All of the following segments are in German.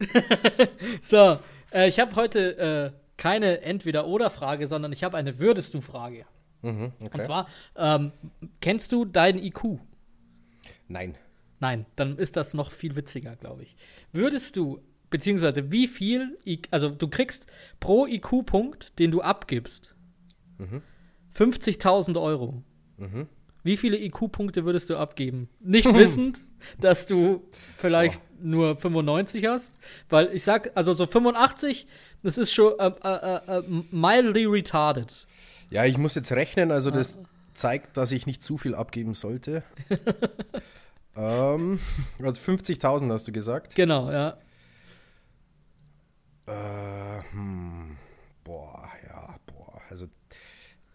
so, äh, ich habe heute äh, keine Entweder-Oder-Frage, sondern ich habe eine Würdest du-Frage. Mhm, okay. Und zwar, ähm, kennst du deinen IQ? Nein. Nein, dann ist das noch viel witziger, glaube ich. Würdest du, beziehungsweise wie viel, I- also du kriegst pro IQ-Punkt, den du abgibst, 50.000 Euro. Wie viele IQ-Punkte würdest du abgeben? Nicht wissend, dass du vielleicht nur 95 hast, weil ich sag, also so 85, das ist schon äh, äh, äh, mildly retarded. Ja, ich muss jetzt rechnen, also das zeigt, dass ich nicht zu viel abgeben sollte. ähm, also 50.000 hast du gesagt. Genau, ja. Äh, hm, boah, ja, boah. Also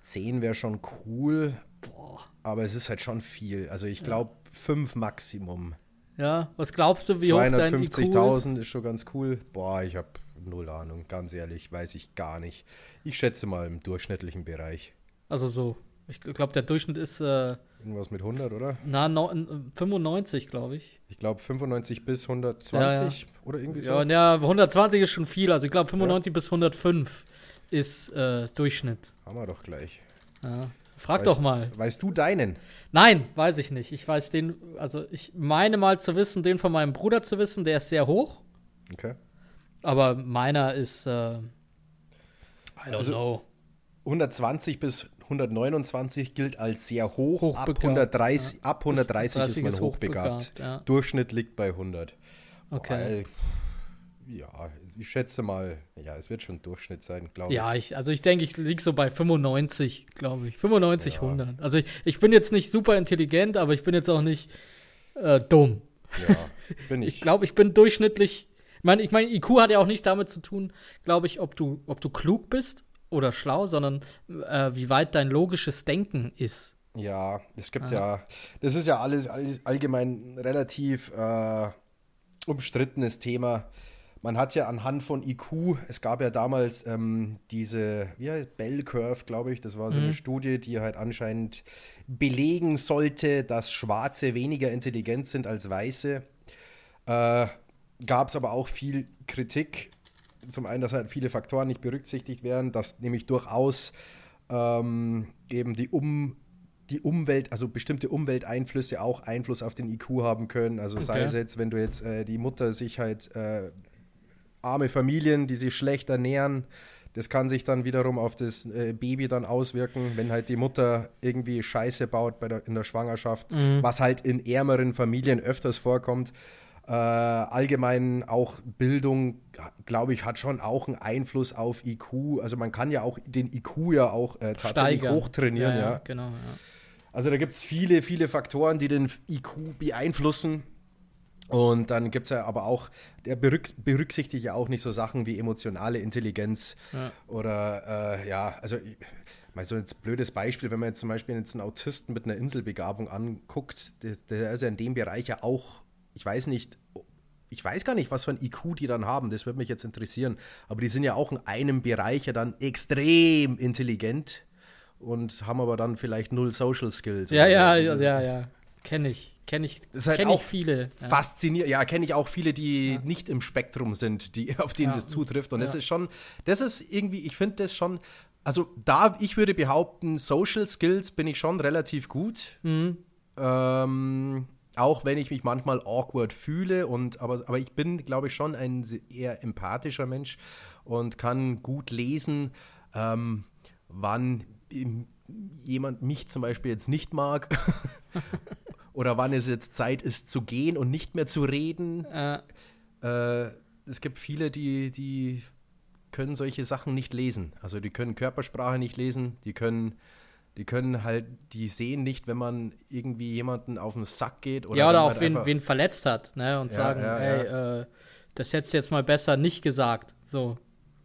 10 wäre schon cool, Boah. aber es ist halt schon viel. Also ich glaube 5 Maximum. Ja, was glaubst du, wie hoch dein IQ ist? 250.000 ist schon ganz cool. Boah, ich habe null Ahnung, ganz ehrlich, weiß ich gar nicht. Ich schätze mal im durchschnittlichen Bereich. Also so, ich glaube, der Durchschnitt ist äh, Irgendwas mit 100, oder? na, no, 95, glaube ich. Ich glaube 95 bis 120 Ja, oder irgendwie so. Ja, ja, 120 ist schon viel. Also ich glaube, 95 bis 105 ist äh, Durchschnitt. Haben wir doch gleich. Ja. Frag Weißt- doch mal. Weißt du deinen? Nein, weiß ich nicht. Ich weiß den, also ich meine mal zu wissen, den von meinem Bruder zu wissen, der ist sehr hoch. Okay. Aber meiner ist, äh, I don't Also- know. 120 bis 129 gilt als sehr hoch. ab Hochbegabt, 130, ab 130 ist 30 man ist hochbegabt. hochbegabt, ja. Durchschnitt liegt bei 100. Okay. Weil, ja, ich schätze mal, ja, es wird schon Durchschnitt sein, glaube ich. Ja, ich, also ich denke, ich liege so bei 95, glaube ich. 95, 100. Also ich, ich bin jetzt nicht super intelligent, aber ich bin jetzt auch nicht äh, dumm. Ja, bin ich. Ich glaube, ich bin durchschnittlich. Ich meine, ich mein, IQ hat ja auch nicht damit zu tun, glaube ich, ob du, ob du klug bist oder schlau, sondern äh, wie weit dein logisches Denken ist. Ja, es gibt ja, das ist ja alles, alles allgemein relativ äh, umstrittenes Thema. Man hat ja anhand von IQ, es gab ja damals ähm, diese wie heißt, Bell Curve, glaube ich, das war so eine Studie, die halt anscheinend belegen sollte, dass Schwarze weniger intelligent sind als Weiße. Äh, gab es aber auch viel Kritik. Zum einen, dass halt viele Faktoren nicht berücksichtigt werden, dass nämlich durchaus ähm, eben die um die Umwelt, also bestimmte Umwelteinflüsse auch Einfluss auf den IQ haben können. Also sei Okay. es jetzt, wenn du jetzt äh, die Mutter sich halt äh, arme Familien, die sich schlecht ernähren, das kann sich dann wiederum auf das äh, Baby dann auswirken, wenn halt die Mutter irgendwie Scheiße baut bei der, in der Schwangerschaft, was halt in ärmeren Familien öfters vorkommt. Äh, allgemein auch Bildung, glaube ich, hat schon auch einen Einfluss auf IQ. Also man kann ja auch den IQ ja auch äh, tatsächlich Steigern. hochtrainieren. ja, Ja, ja, genau. Ja. Also da gibt es viele, viele Faktoren, die den IQ beeinflussen. Und dann gibt es ja aber auch, der berück, berücksichtigt ja auch nicht so Sachen wie emotionale Intelligenz Ja. oder äh, ja, also mal so ein blödes Beispiel, wenn man jetzt zum Beispiel jetzt einen Autisten mit einer Inselbegabung anguckt, der, der ist ja in dem Bereich ja auch, ich weiß nicht, ich weiß gar nicht, was für ein IQ die dann haben, das würde mich jetzt interessieren, aber die sind ja auch in einem Bereich ja dann extrem intelligent und haben aber dann vielleicht null Social Skills. Ja, ja, ja, ja, ja. Kenne ich. Kenne ich, Das halt kenn auch ich viele. Ja. Faszinierend. Ja, kenne ich auch viele, die nicht im Spektrum sind, die, auf denen Ja. das zutrifft. Und das Ja. ist schon, das ist irgendwie, ich finde das schon, also da, ich würde behaupten, Social Skills bin ich schon relativ gut. Mhm. Ähm, auch wenn ich mich manchmal awkward fühle und aber, aber ich bin, glaube ich, schon ein eher empathischer Mensch und kann gut lesen, ähm, wann jemand mich zum Beispiel jetzt nicht mag oder wann es jetzt Zeit ist zu gehen und nicht mehr zu reden. Äh, Äh, es gibt viele, die, die können solche Sachen nicht lesen. Also die können Körpersprache nicht lesen, die können, die können halt, die sehen nicht, wenn man irgendwie jemanden auf den Sack geht oder ja, oder auch wen, wen verletzt hat, ne? Und Ja, sagen, ja, ey, Äh, das hättest du jetzt mal besser nicht gesagt. So.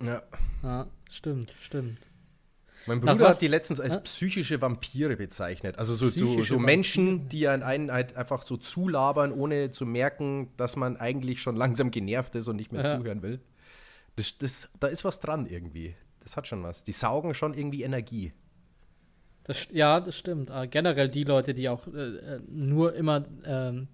Ja. Ja, stimmt, stimmt. Mein Bruder hat die letztens als psychische Vampire bezeichnet. Also so, so, so Menschen, die an einen halt einfach so zulabern, ohne zu merken, dass man eigentlich schon langsam genervt ist und nicht mehr Ja. zuhören will. Das, das, da ist was dran irgendwie. Das hat schon was. Die saugen schon irgendwie Energie. Das, ja, das stimmt. Aber generell die Leute, die auch äh, äh, nur immer ähm,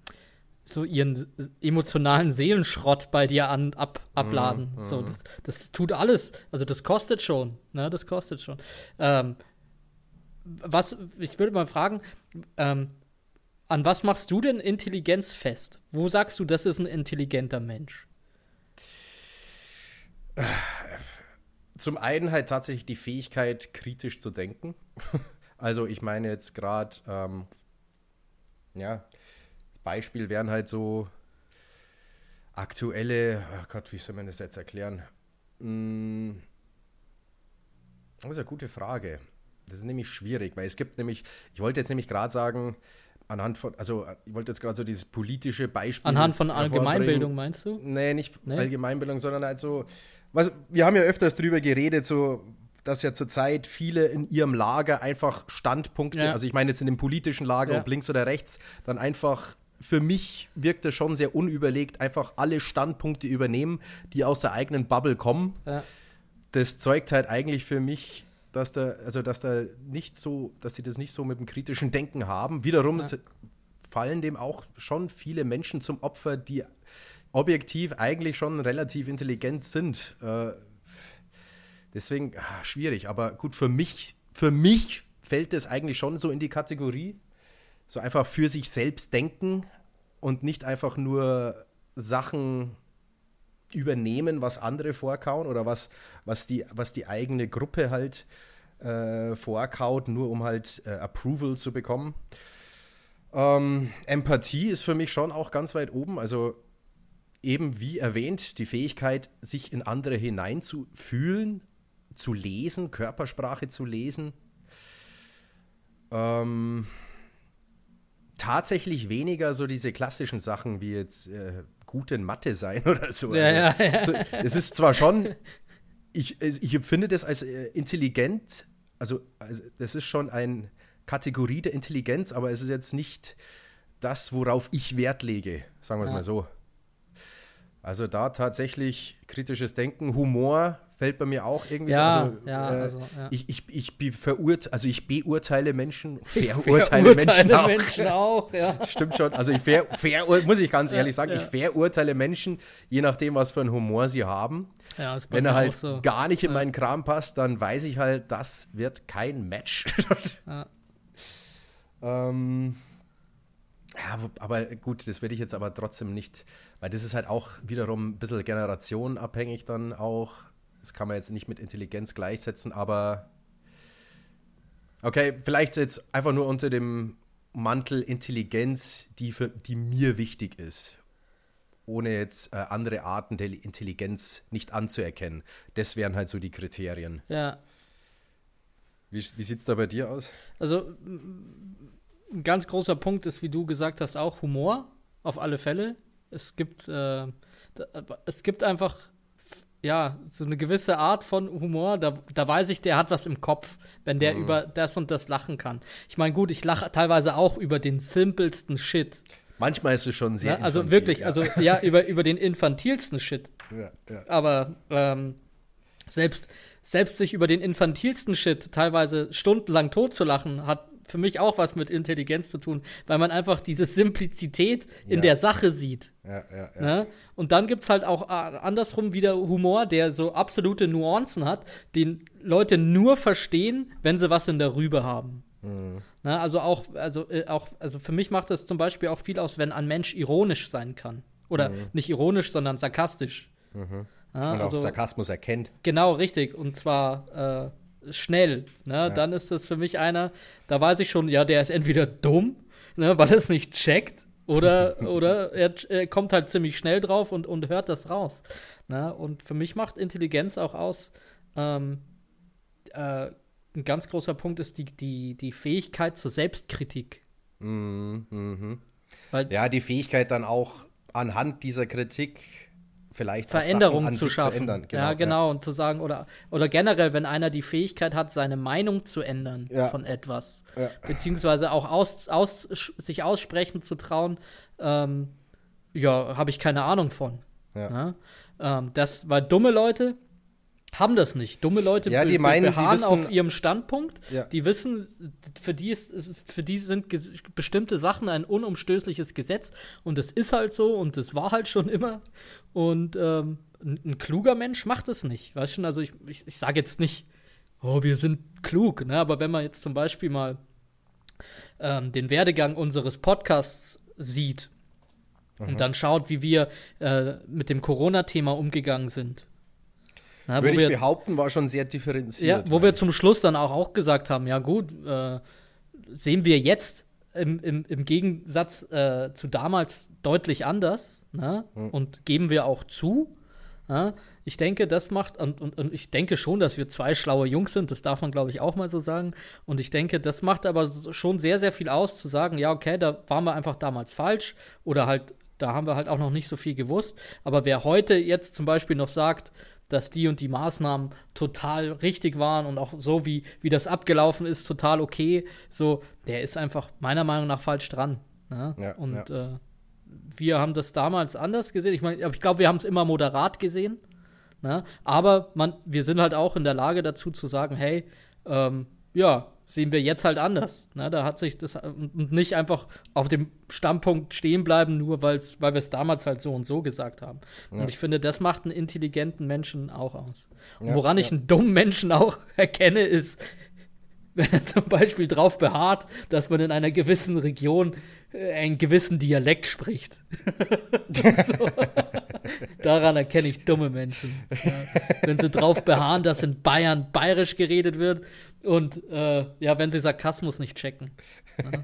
so ihren emotionalen Seelenschrott bei dir an, ab, abladen. Mm. So, das, das tut alles. Also das kostet schon. Ne? Das kostet schon. Ähm, was, ich würde mal fragen, ähm, an was machst du denn Intelligenz fest? Wo sagst du, das ist ein intelligenter Mensch? Zum einen halt tatsächlich die Fähigkeit, kritisch zu denken. also ich meine jetzt gerade, ähm, ja, Beispiel wären halt so aktuelle, oh Gott, wie soll man das jetzt erklären? Hm, das ist eine gute Frage. Das ist nämlich schwierig, weil es gibt nämlich, ich wollte jetzt nämlich gerade sagen, anhand von, also ich wollte jetzt gerade so dieses politische Beispiel. Anhand von Allgemeinbildung meinst du? Nee, nicht nee? Allgemeinbildung, sondern halt so, was, wir haben ja öfters drüber geredet, so, dass ja zurzeit viele in ihrem Lager einfach Standpunkte, ja. also ich meine jetzt in dem politischen Lager, ja. ob links oder rechts, dann einfach für mich wirkt es schon sehr unüberlegt, einfach alle Standpunkte übernehmen, die aus der eigenen Bubble kommen. Ja. Das zeugt halt eigentlich für mich dass da, also dass da nicht so, dass sie das nicht so mit dem kritischen Denken haben. Wiederum ja. fallen dem auch schon viele Menschen zum Opfer, die objektiv eigentlich schon relativ intelligent sind. Äh, deswegen ach, schwierig, aber gut, für mich, für mich fällt das eigentlich schon so in die Kategorie. So einfach für sich selbst denken und nicht einfach nur Sachen übernehmen, was andere vorkauen oder was, was, die, was die eigene Gruppe halt äh, vorkaut, nur um halt äh, Approval zu bekommen. Ähm, Empathie ist für mich schon auch ganz weit oben. Also eben wie erwähnt, die Fähigkeit, sich in andere hineinzufühlen, zu lesen, Körpersprache zu lesen. Ähm, tatsächlich weniger so diese klassischen Sachen wie jetzt äh, gut in Mathe sein oder so. Ja, also, ja, ja. So, es ist zwar schon, ich, ich empfinde das als äh, intelligent, also, also das ist schon eine Kategorie der Intelligenz, aber es ist jetzt nicht das, worauf ich Wert lege, sagen wir es mal so. Also da tatsächlich kritisches Denken, Humor fällt bei mir auch irgendwie ja, so. Also, ja, äh, also, ja. Ich, ich, ich, verurt, also ich beurteile Menschen, verurteile Menschen auch. Menschen auch ja. Stimmt schon. Also ich ver, ver, muss ich ganz ehrlich sagen, ich verurteile Menschen, je nachdem, was für einen Humor sie haben. Wenn er halt so. gar nicht in meinen Kram passt, dann weiß ich halt, das wird kein Match. ähm, ja, aber gut, das werde ich jetzt aber trotzdem nicht, weil das ist halt auch wiederum ein bisschen generationenabhängig dann auch. Das kann man jetzt nicht mit Intelligenz gleichsetzen, aber okay, vielleicht jetzt einfach nur unter dem Mantel Intelligenz, die, für, die mir wichtig ist. Ohne jetzt äh, andere Arten der Intelligenz nicht anzuerkennen. Das wären halt so die Kriterien. Ja. Wie, wie sieht es da bei dir aus? Also, ein ganz großer Punkt ist, wie du gesagt hast, auch Humor. Auf alle Fälle. Es gibt, äh, es gibt einfach ja, so eine gewisse Art von Humor, da, da weiß ich, der hat was im Kopf, wenn der mhm. über das und das lachen kann. Ich meine, gut, ich lache teilweise auch über den simpelsten Shit. Manchmal ist es schon sehr ja, Also infantil, wirklich, ja. also ja, über, über den infantilsten Shit. Ja, ja. Aber ähm, selbst, selbst sich über den infantilsten Shit teilweise stundenlang totzulachen, hat für mich auch was mit Intelligenz zu tun, weil man einfach diese Simplizität in ja. der Sache sieht. Ja, ja, ja. Ne? Und dann gibt es halt auch äh, andersrum wieder Humor, der so absolute Nuancen hat, den Leute nur verstehen, wenn sie was in der Rübe haben. Mhm. Ne? Also auch, also äh, auch, also für mich macht das zum Beispiel auch viel aus, wenn ein Mensch ironisch sein kann. Oder mhm. nicht ironisch, sondern sarkastisch. Mhm. Ja, Und auch also, Sarkasmus erkennt. Genau, richtig. Und zwar äh, schnell, ne? Ja. dann ist das für mich einer, da weiß ich schon, ja, der ist entweder dumm, ne, weil er es nicht checkt, oder, oder er, er, kommt halt ziemlich schnell drauf und, und hört das raus. Ne? Und für mich macht Intelligenz auch aus, ähm, äh, ein ganz großer Punkt ist die, die, die Fähigkeit zur Selbstkritik. Mhm, mh. Weil, ja, die Fähigkeit dann auch anhand dieser Kritik vielleicht Veränderungen zu schaffen. Zu genau, ja, genau. Ja. Und zu sagen, oder, oder generell, wenn einer die Fähigkeit hat, seine Meinung zu ändern ja. von etwas, ja. beziehungsweise auch aus, aus, sich aussprechen zu trauen, ähm, ja, habe ich keine Ahnung von. Ja. Ähm, das, weil dumme Leute haben das nicht. Dumme Leute ja, die meinen, beharren wissen, auf ihrem Standpunkt. Ja. Die wissen, für die, ist, für die sind bestimmte Sachen ein unumstößliches Gesetz und das ist halt so und das war halt schon immer. Und ähm, ein, ein, kluger Mensch macht es nicht. Weißt du, also ich, ich, ich sage jetzt nicht, oh, wir sind klug, ne? aber wenn man jetzt zum Beispiel mal ähm, den Werdegang unseres Podcasts sieht mhm. und dann schaut, wie wir äh, mit dem Corona-Thema umgegangen sind na, Würde ich wir, behaupten, war schon sehr differenziert. Ja, wo wir zum Schluss dann auch, auch gesagt haben, ja gut, äh, sehen wir jetzt im, im, im Gegensatz äh, zu damals deutlich anders ne? hm. und geben wir auch zu. Ja? Ich denke, das macht, und, und, und, ich denke schon, dass wir zwei schlaue Jungs sind, das darf man, glaube ich, auch mal so sagen. Und ich denke, das macht aber schon sehr, sehr viel aus, zu sagen, ja, okay, da waren wir einfach damals falsch oder halt, da haben wir halt auch noch nicht so viel gewusst. Aber wer heute jetzt zum Beispiel noch sagt, dass die und die Maßnahmen total richtig waren und auch so, wie, wie das abgelaufen ist, total okay. So, der ist einfach meiner Meinung nach falsch dran. Ne? Ja, und ja. Äh, wir haben das damals anders gesehen. Ich meine, ich glaube, wir haben es immer moderat gesehen. Ne? Aber man, wir sind halt auch in der Lage dazu zu sagen, hey, ähm, ja, sehen wir jetzt halt anders. Ne? Da hat sich das und nicht einfach auf dem Standpunkt stehen bleiben, nur weil's, weil wir es damals halt so und so gesagt haben. Ja. Und ich finde, das macht einen intelligenten Menschen auch aus. Und woran ja. ich einen dummen Menschen auch erkenne, ist, wenn er zum Beispiel darauf beharrt, dass man in einer gewissen Region äh, einen gewissen Dialekt spricht. so. Daran erkenne ich dumme Menschen. Ja. Wenn sie darauf beharren, dass in Bayern bayerisch geredet wird und äh, ja, wenn sie Sarkasmus nicht checken. Ja.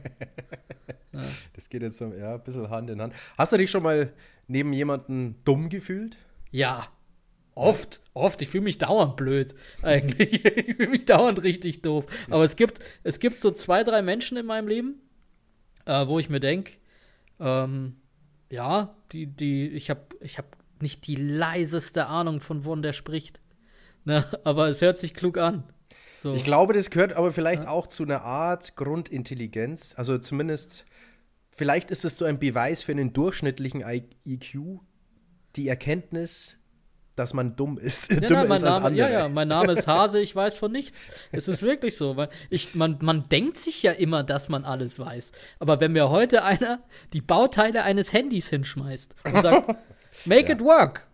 Ja. Das geht jetzt so, ja, ein bisschen Hand in Hand. Hast du dich schon mal neben jemanden dumm gefühlt? Ja. Oft, oft. Ich fühle mich dauernd blöd, eigentlich. ich fühle mich dauernd richtig doof. Aber es gibt, es gibt so zwei, drei Menschen in meinem Leben, äh, wo ich mir denke, ähm, ja, die, die, ich habe ich hab nicht die leiseste Ahnung, von wovon der spricht. Ne? Aber es hört sich klug an. So. Ich glaube, das gehört aber vielleicht ja. auch zu einer Art Grundintelligenz. Also zumindest, vielleicht ist es so ein Beweis für einen durchschnittlichen IQ, die Erkenntnis, dass man dumm ist. Ja, Dümmer ist Name, als Ja, ja, mein Name ist Hase, ich weiß von nichts. Es ist wirklich so. Weil ich, man, man denkt sich ja immer, dass man alles weiß. Aber wenn mir heute einer die Bauteile eines Handys hinschmeißt und sagt, make ja. it work,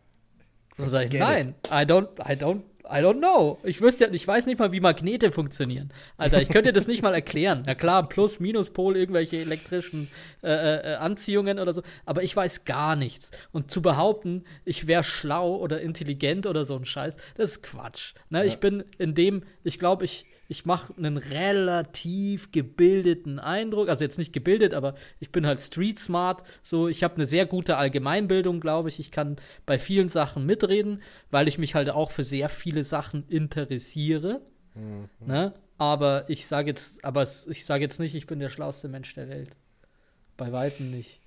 dann sage ich, Get nein, it. I don't, I don't I don't know. Ich wüsste ja, ich weiß nicht mal, wie Magnete funktionieren. Alter, ich könnte dir das nicht mal erklären. Ja klar, Plus, Minuspol, irgendwelche elektrischen äh, äh, Anziehungen oder so. Aber ich weiß gar nichts. Und zu behaupten, ich wäre schlau oder intelligent oder so ein Scheiß, das ist Quatsch. Ne? Ja. Ich bin in dem, ich glaube, ich, ich mache einen relativ gebildeten Eindruck. Also jetzt nicht gebildet, aber ich bin halt street smart. So, ich habe eine sehr gute Allgemeinbildung, glaube ich. Ich kann bei vielen Sachen mitreden, weil ich mich halt auch für sehr viele Sachen interessiere. Mhm. Ne? Aber ich sage jetzt, aber ich sage jetzt nicht, ich bin der schlauste Mensch der Welt. Bei weitem nicht.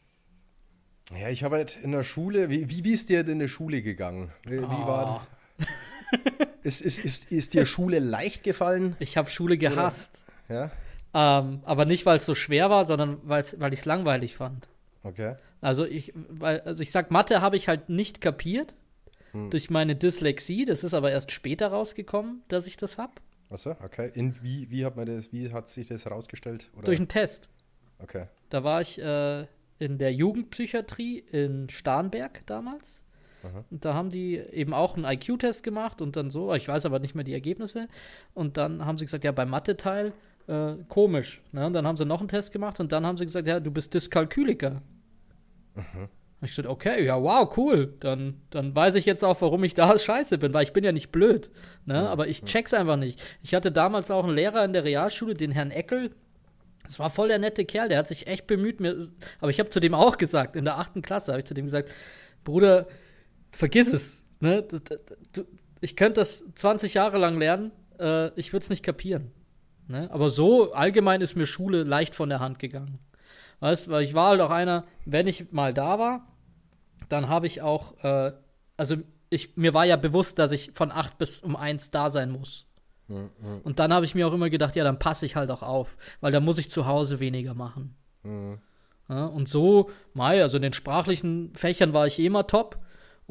Ja, ich habe halt in der Schule, wie, wie, wie ist dir denn in der Schule gegangen? Wie, oh. wie war ah. ist, ist, ist, ist dir Schule leicht gefallen? Ich habe Schule gehasst. Oder? Ja. Ähm, aber nicht, weil es so schwer war, sondern weil ich es langweilig fand. Okay. Also ich, weil, also ich sag, Mathe habe ich halt nicht kapiert hm. durch meine Dyslexie. Das ist aber erst später rausgekommen, dass ich das habe. Achso, okay. In, wie, wie, hat man das, wie hat sich das herausgestellt? Oder? Durch einen Test. Okay. Da war ich äh, in der Jugendpsychiatrie in Starnberg damals. Aha. Und da haben die eben auch einen IQ-Test gemacht und dann so, ich weiß aber nicht mehr die Ergebnisse. Und dann haben sie gesagt, ja, beim Mathe-Teil äh, komisch. Ne? Und dann haben sie noch einen Test gemacht und dann haben sie gesagt, ja, du bist Dyskalkyliker. Mhm. Ich gesagt, okay, ja, wow, cool. Dann, dann weiß ich jetzt auch, warum ich da scheiße bin, weil ich bin ja nicht blöd. Ne? Ja, aber ich check's einfach nicht. Ich hatte damals auch einen Lehrer in der Realschule, den Herrn Eckel. Das war voll der nette Kerl, der hat sich echt bemüht. Mir, aber ich habe zu dem auch gesagt, in der achten Klasse habe ich zu dem gesagt, Bruder, vergiss es. Ne? Ich könnte das 20 Jahre lang lernen, äh, ich würde es nicht kapieren. Ne? Aber so allgemein ist mir Schule leicht von der Hand gegangen. Weißt, weil ich war halt auch einer, wenn ich mal da war, dann habe ich auch, äh, also ich, mir war ja bewusst, dass ich von 8 bis um 1 da sein muss. Mhm. Und dann habe ich mir auch immer gedacht, ja, dann passe ich halt auch auf, weil da muss ich zu Hause weniger machen. Mhm. Ja, und so, Mai, also in den sprachlichen Fächern war ich eh immer top.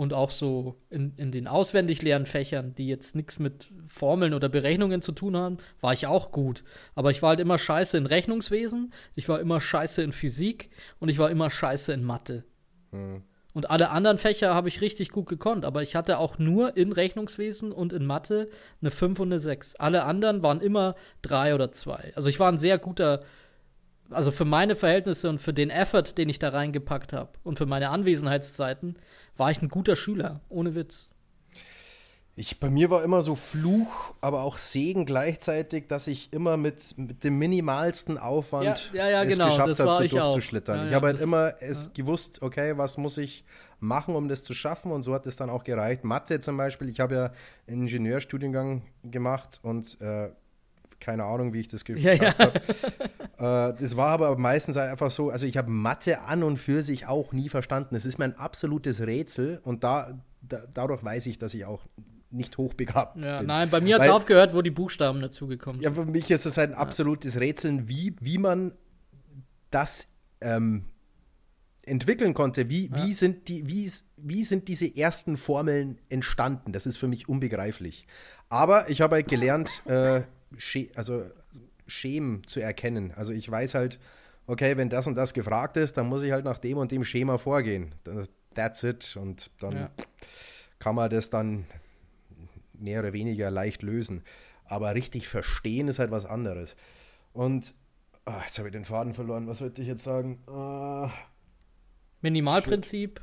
Und auch so in, in den auswendig leeren Fächern, die jetzt nichts mit Formeln oder Berechnungen zu tun haben, war ich auch gut. Aber ich war halt immer scheiße in Rechnungswesen, ich war immer scheiße in Physik und ich war immer scheiße in Mathe. Hm. Und alle anderen Fächer habe ich richtig gut gekonnt, aber ich hatte auch nur in Rechnungswesen und in Mathe eine 5 und eine 6. Alle anderen waren immer 3 oder 2. Also ich war ein sehr guter also für meine Verhältnisse und für den Effort, den ich da reingepackt habe und für meine Anwesenheitszeiten, war ich ein guter Schüler, ohne Witz. Ich, bei mir war immer so Fluch, aber auch Segen gleichzeitig, dass ich immer mit, mit dem minimalsten Aufwand ja, ja, ja, es genau, geschafft habe, so durchzuschlittern. ich habe halt immer es gewusst, okay, was muss ich machen, um das zu schaffen und so hat es dann auch gereicht. Mathe zum Beispiel, ich habe ja einen Ingenieurstudiengang gemacht und äh, keine Ahnung, wie ich das geschafft ja, habe. äh, das war aber meistens einfach so, also ich habe Mathe an und für sich auch nie verstanden. Es ist mein absolutes Rätsel und da, da, dadurch weiß ich, dass ich auch nicht hochbegabt ja, bin. Nein, bei mir hat es aufgehört, wo die Buchstaben dazugekommen sind. Ja, für mich ist es ein absolutes Rätsel, wie, wie man das ähm, entwickeln konnte. Wie, ja. wie, sind die, wie, wie sind diese ersten Formeln entstanden? Das ist für mich unbegreiflich. Aber ich habe halt gelernt, äh, also Schemen zu erkennen. Also ich weiß halt, okay, wenn das und das gefragt ist, dann muss ich halt nach dem und dem Schema vorgehen. That's it. Und dann ja. kann man das dann mehr oder weniger leicht lösen. Aber richtig verstehen ist halt was anderes. Und oh, jetzt habe ich den Faden verloren. Was wollte ich jetzt sagen? Uh, Minimalprinzip.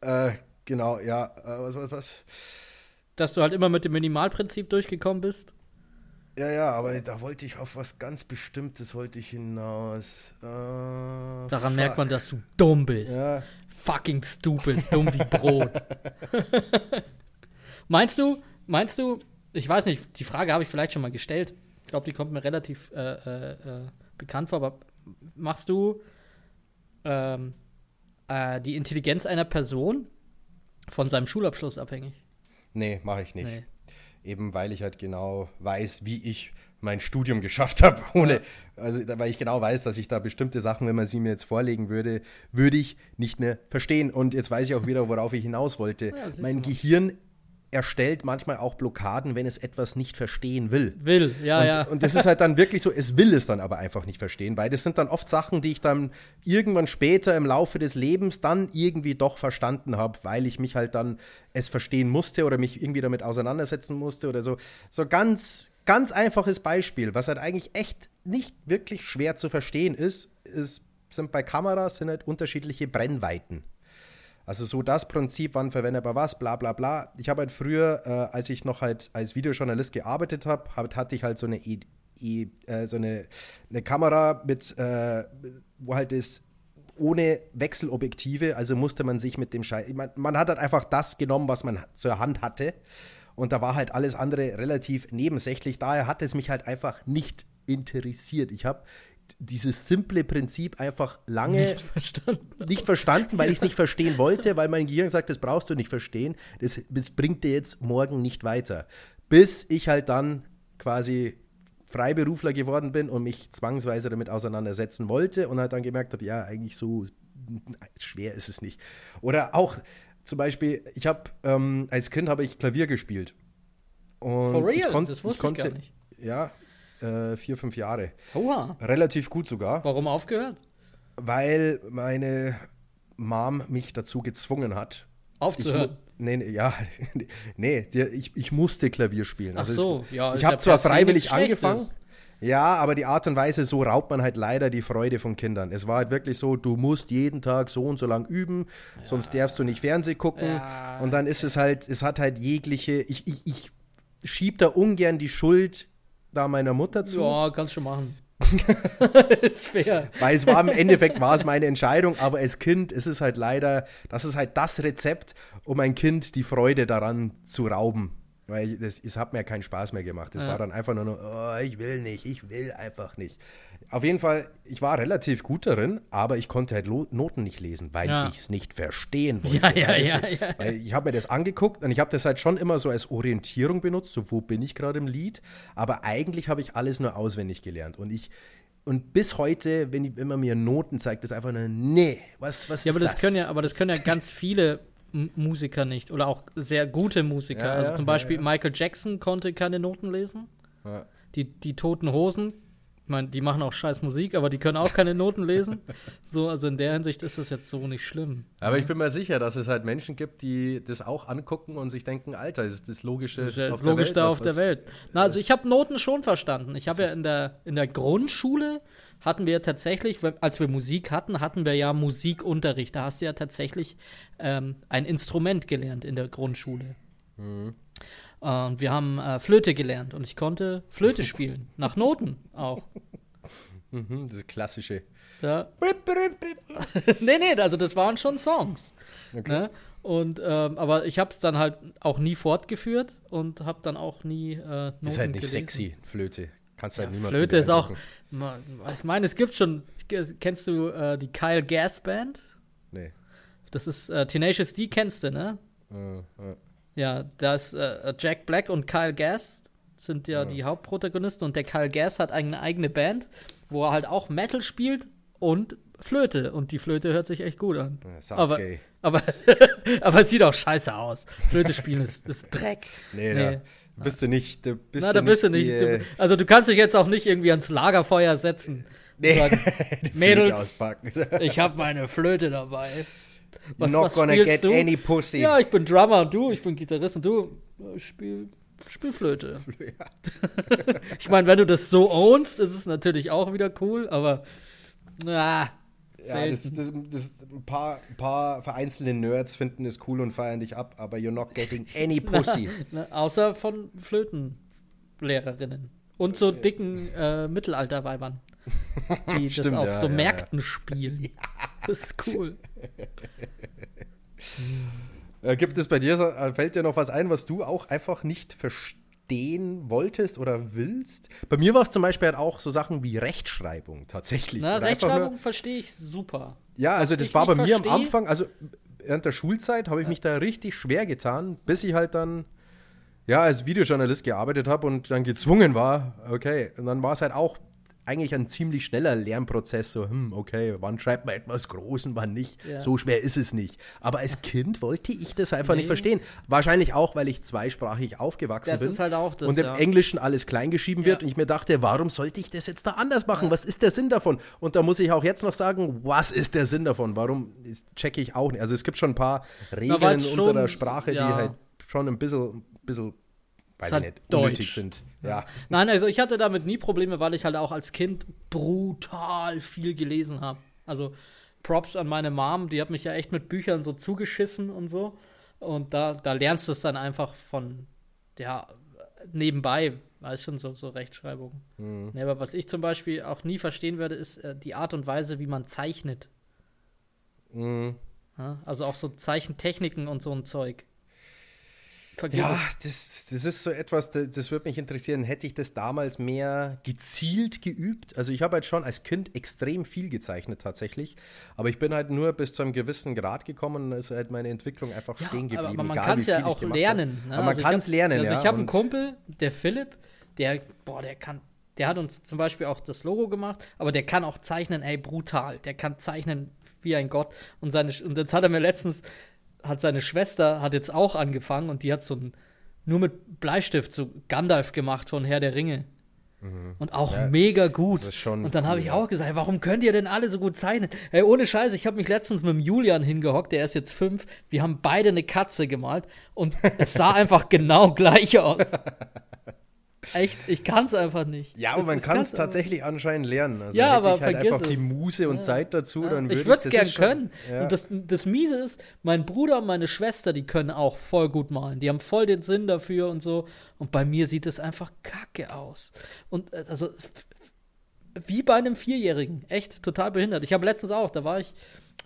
Äh, genau, ja. Äh, was, was, was? Dass du halt immer mit dem Minimalprinzip durchgekommen bist. Ja, ja, aber da wollte ich auf was ganz Bestimmtes wollte ich hinaus. Äh, Daran fuck. merkt man, dass du dumm bist. Ja. Fucking stupid, dumm wie Brot. meinst du, meinst du, ich weiß nicht, die Frage habe ich vielleicht schon mal gestellt. Ich glaube, die kommt mir relativ äh, äh, äh, bekannt vor, aber machst du ähm, äh, die Intelligenz einer Person von seinem Schulabschluss abhängig? Nee, mache ich nicht. Nee eben weil ich halt genau weiß, wie ich mein Studium geschafft habe, ohne, also weil ich genau weiß, dass ich da bestimmte Sachen, wenn man sie mir jetzt vorlegen würde, würde ich nicht mehr verstehen. Und jetzt weiß ich auch wieder, worauf ich hinaus wollte. Ja, mein Gehirn erstellt manchmal auch Blockaden, wenn es etwas nicht verstehen will. Will, ja, und, ja. Und das ist halt dann wirklich so, es will es dann aber einfach nicht verstehen, weil das sind dann oft Sachen, die ich dann irgendwann später im Laufe des Lebens dann irgendwie doch verstanden habe, weil ich mich halt dann es verstehen musste oder mich irgendwie damit auseinandersetzen musste oder so. So ganz, ganz einfaches Beispiel, was halt eigentlich echt nicht wirklich schwer zu verstehen ist, ist sind bei Kameras sind halt unterschiedliche Brennweiten. Also so das Prinzip, wann verwendet man was, bla bla bla. Ich habe halt früher, äh, als ich noch halt als Videojournalist gearbeitet habe, hab, hatte ich halt so eine, e e äh, so eine, eine Kamera mit, äh, wo halt das ohne Wechselobjektive, also musste man sich mit dem Scheiß, man, man hat halt einfach das genommen, was man zur Hand hatte. Und da war halt alles andere relativ nebensächlich. Daher hat es mich halt einfach nicht interessiert. Ich habe dieses simple Prinzip einfach lange nicht verstanden, nicht verstanden weil ich es nicht verstehen wollte, weil mein Gehirn sagt, das brauchst du nicht verstehen, das, das bringt dir jetzt morgen nicht weiter. Bis ich halt dann quasi Freiberufler geworden bin und mich zwangsweise damit auseinandersetzen wollte und halt dann gemerkt habe, ja, eigentlich so schwer ist es nicht. Oder auch zum Beispiel, ich habe ähm, als Kind habe ich Klavier gespielt. Und For real? Ich das wusste ich, konnte, ich gar nicht. Ja, äh, vier, fünf Jahre. Oha. Relativ gut sogar. Warum aufgehört? Weil meine Mom mich dazu gezwungen hat. Aufzuhören? Ich, nee, nee, ja, nee, ich, ich musste Klavier spielen. Also Ach so, es, ja. Ich habe zwar freiwillig angefangen. Ja, aber die Art und Weise, so raubt man halt leider die Freude von Kindern. Es war halt wirklich so, du musst jeden Tag so und so lang üben, ja. sonst darfst du nicht Fernsehen gucken. Ja. Und dann ist es halt, es hat halt jegliche, ich, ich, ich schieb da ungern die Schuld da meiner Mutter zu. Ja, kannst du machen. ist fair. Weil es war im Endeffekt war es meine Entscheidung, aber als Kind ist es halt leider, das ist halt das Rezept, um ein Kind die Freude daran zu rauben. Weil das, es hat mir keinen Spaß mehr gemacht. Es ja. war dann einfach nur, noch, oh, ich will nicht, ich will einfach nicht. Auf jeden Fall, ich war relativ gut darin, aber ich konnte halt Noten nicht lesen, weil ja. ich es nicht verstehen wollte. Ja, ja, ja, ja, Weil ich habe mir das angeguckt und ich habe das halt schon immer so als Orientierung benutzt, so wo bin ich gerade im Lied. Aber eigentlich habe ich alles nur auswendig gelernt. Und ich, und bis heute, wenn, ich, wenn man mir Noten zeigt, ist einfach nur, nee, was, was ja, ist aber das? das? Können ja, aber das können ja ganz viele Musiker nicht. Oder auch sehr gute Musiker. Ja, also ja, zum ja, Beispiel ja. Michael Jackson konnte keine Noten lesen. Ja. Die, die Toten Hosen, ich meine, die machen auch scheiß Musik, aber die können auch keine Noten lesen. So, also in der Hinsicht ist das jetzt so nicht schlimm. Aber ich bin mir sicher, dass es halt Menschen gibt, die das auch angucken und sich denken, Alter, das ist das Logische Das ist ja auf logisch der Welt. da was- auf der was- Welt. Na, also ich habe Noten schon verstanden. Ich habe ja in der, in der Grundschule hatten wir tatsächlich, als wir Musik hatten, hatten wir ja Musikunterricht. Da hast du ja tatsächlich ähm, ein Instrument gelernt in der Grundschule. Mhm. Und wir haben äh, Flöte gelernt und ich konnte Flöte spielen. Nach Noten auch. Mhm, das klassische. Ja. nee, nee, also das waren schon Songs. Okay. Ne? Und, ähm, aber ich habe es dann halt auch nie fortgeführt und habe dann auch nie äh, Noten Ist halt nicht gelesen. sexy, Flöte. Kannst Ja, halt niemand Flöte ist auch. Ich meine, es gibt schon. Kennst du äh, die Kyle Gas Band? Nee. Das ist äh, Tenacious D, kennst du, ne? Äh, äh. Ja, da ist äh, Jack Black und Kyle Gass sind ja, die Hauptprotagonisten und der Kyle Gass hat eine eigene Band, wo er halt auch Metal spielt und Flöte und die Flöte hört sich echt gut an. Ja, Aber, gay. aber, aber es sieht auch scheiße aus. Flöte spielen ist, ist Dreck. Nee, Nee. Da bist du nicht. Du bist Na, da bist du nicht. die, äh, Du, also du kannst dich jetzt auch nicht irgendwie ans Lagerfeuer setzen. Nee. Und sagen, Mädels, ich habe meine Flöte dabei. You're not gonna spielst get du? any pussy. Ja, ich bin Drummer und du, ich bin Gitarrist und du äh, spiel, spiel Flöte. ich meine, wenn du das so ownst, ist es natürlich auch wieder cool, aber ah, Ja, das, das, das, ein, paar, ein paar vereinzelte Nerds finden es cool und feiern dich ab, aber you're not getting any pussy. Ne, außer von Flötenlehrerinnen. Und so dicken äh, Mittelalterweibern, die das Stimmt, auf ja, so ja, Märkten spielen. Das ist cool. Äh, gibt es bei dir, äh, fällt dir noch was ein, was du auch einfach nicht verstehen wolltest oder willst? Bei mir war es zum Beispiel halt auch so Sachen wie Rechtschreibung tatsächlich. Na, Oder Rechtschreibung verstehe ich super. Ja, also das ich war bei mir am versteh- Anfang, also während der Schulzeit habe ich mich da richtig schwer getan, bis ich halt dann ja als Videojournalist gearbeitet habe und dann gezwungen war, okay, und dann war es halt auch eigentlich ein ziemlich schneller Lernprozess, so, hm, okay, wann schreibt man etwas groß und wann nicht. Ja. So schwer ist es nicht. Aber als Kind wollte ich das einfach nicht Nee. verstehen. Wahrscheinlich auch, weil ich zweisprachig aufgewachsen Das bin. ist halt auch das, Und im ja. Englischen alles kleingeschrieben wird Ja. und ich mir dachte, warum sollte ich das jetzt da anders machen? Was ist der Sinn davon? Und da muss ich auch jetzt noch sagen, was ist der Sinn davon? Warum checke ich auch nicht. Also es gibt schon ein paar Regeln in unserer Sprache, die halt schon ein bisschen, bisschen weiß ich halt nicht, Deutsch. unnötig sind. Ja. Nein, also ich hatte damit nie Probleme, weil ich halt auch als Kind brutal viel gelesen habe. Also Props an meine Mom, die hat mich ja echt mit Büchern so zugeschissen und so. Und da, da lernst du es dann einfach von, ja, nebenbei, weißt schon, so, so Rechtschreibung. Mhm. Nee, aber was ich zum Beispiel auch nie verstehen werde, ist äh, die Art und Weise, wie man zeichnet. Mhm. Ja? Also auch so Zeichentechniken und so ein Zeug. Vergiss Ja, das, das ist so etwas, das, das würde mich interessieren. Hätte ich das damals mehr gezielt geübt? Also ich habe halt schon als Kind extrem viel gezeichnet tatsächlich, aber ich bin halt nur bis zu einem gewissen Grad gekommen und dann ist halt meine Entwicklung einfach Ja, stehen geblieben. Aber man egal kann es ja auch lernen. Ne? Aber man Also kann es lernen, also ja. ich habe einen Kumpel, der Philipp, der, boah, der kann, der hat uns zum Beispiel auch das Logo gemacht, aber der kann auch zeichnen, ey, brutal. Der kann zeichnen wie ein Gott. Und, seine, und jetzt hat er mir letztens, hat seine Schwester, hat jetzt auch angefangen und die hat so ein, nur mit Bleistift so Gandalf gemacht von Herr der Ringe. Und auch Mhm. Ja, mega gut. und dann habe cool, ich ja. auch gesagt, warum könnt ihr denn alle so gut zeichnen? Ey, ohne Scheiße, ich habe mich letztens mit dem Julian hingehockt, der ist jetzt fünf. Wir haben beide eine Katze gemalt und es sah einfach genau gleich aus. Echt, ich kann es einfach nicht. Ja, aber Es- man kann es tatsächlich anscheinend lernen. Also Ja, aber ich halt einfach die es. Muse und Zeit dazu, dann würde Ich würde es das gern können. Ja. Und das, das Miese ist, mein Bruder und meine Schwester, die können auch voll gut malen. Die haben voll den Sinn dafür und so. Und bei mir sieht es einfach kacke aus. Und äh, also wie bei einem Vierjährigen. Echt total behindert. Ich habe letztens auch, da war ich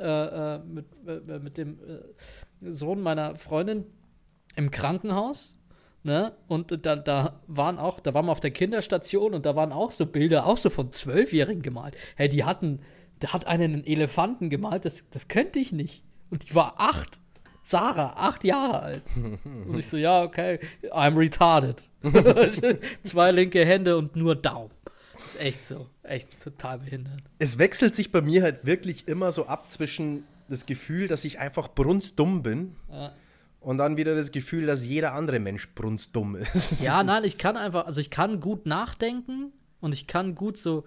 äh, äh, mit, äh, mit dem äh, Sohn meiner Freundin im Krankenhaus. Ne? Und da, da waren auch, da waren wir auf der Kinderstation und da waren auch so Bilder, auch so von Zwölfjährigen gemalt. Hey, die hatten, da hat einer einen Elefanten gemalt, das, das könnte ich nicht. Und die war acht. Sarah, acht Jahre alt. Und ich so, ja, okay, I'm retarded. Zwei linke Hände und nur Daumen. ist echt so. Echt total behindert. es wechselt sich bei mir halt wirklich immer so ab zwischen das Gefühl, dass ich einfach brunstdumm bin. Ja. Und dann wieder das Gefühl, dass jeder andere Mensch brunstdumm ist. Ja, nein, ich kann einfach, also ich kann gut nachdenken und ich kann gut so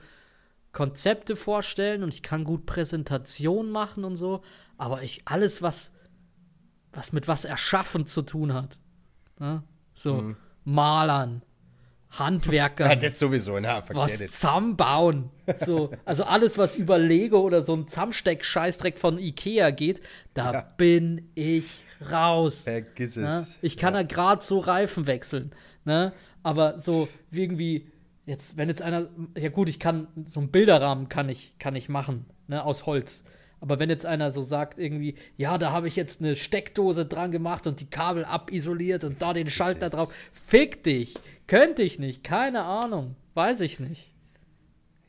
Konzepte vorstellen und ich kann gut Präsentationen machen und so, aber ich alles, was, was mit was erschaffen zu tun hat, ne? so mhm. Malern, Handwerker. Ja, das sowieso, na, was zusammenbauen. So, also alles, was über Lego oder so ein Zusammensteck-Scheißdreck von Ikea geht, da ja. bin ich raus. Vergiss ne? es. Ich kann ja, ja gerade so Reifen wechseln. Ne? Aber so irgendwie, jetzt, wenn jetzt einer, ja gut, ich kann, so einen Bilderrahmen kann ich, kann ich machen, ne, aus Holz. Aber wenn jetzt einer so sagt, irgendwie, ja, da habe ich jetzt eine Steckdose dran gemacht und die Kabel abisoliert und da den Schalter drauf, fick dich. Könnte ich nicht, keine Ahnung. Weiß ich nicht.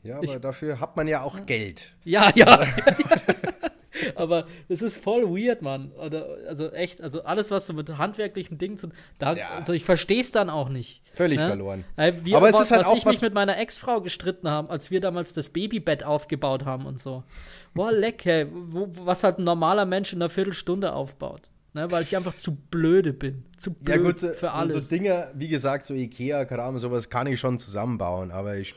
Ja, aber ich, dafür hat man ja auch Geld. Ja, ja. aber es ist voll weird, Mann. also echt, also alles, was so mit handwerklichen Dingen zu da, ja. also ich verstehe es dann auch nicht. Völlig ne? verloren. Wir, aber es ist halt was auch ich was mich mit meiner Ex-Frau gestritten haben, als wir damals das Babybett aufgebaut haben und so. Boah, leck, hey, wo, was halt ein normaler Mensch in einer Viertelstunde aufbaut. Ne, weil ich einfach zu blöde bin. Zu blöd ja, gut, für alles. So Dinge, wie gesagt, so Ikea-Kram, sowas kann ich schon zusammenbauen, aber ich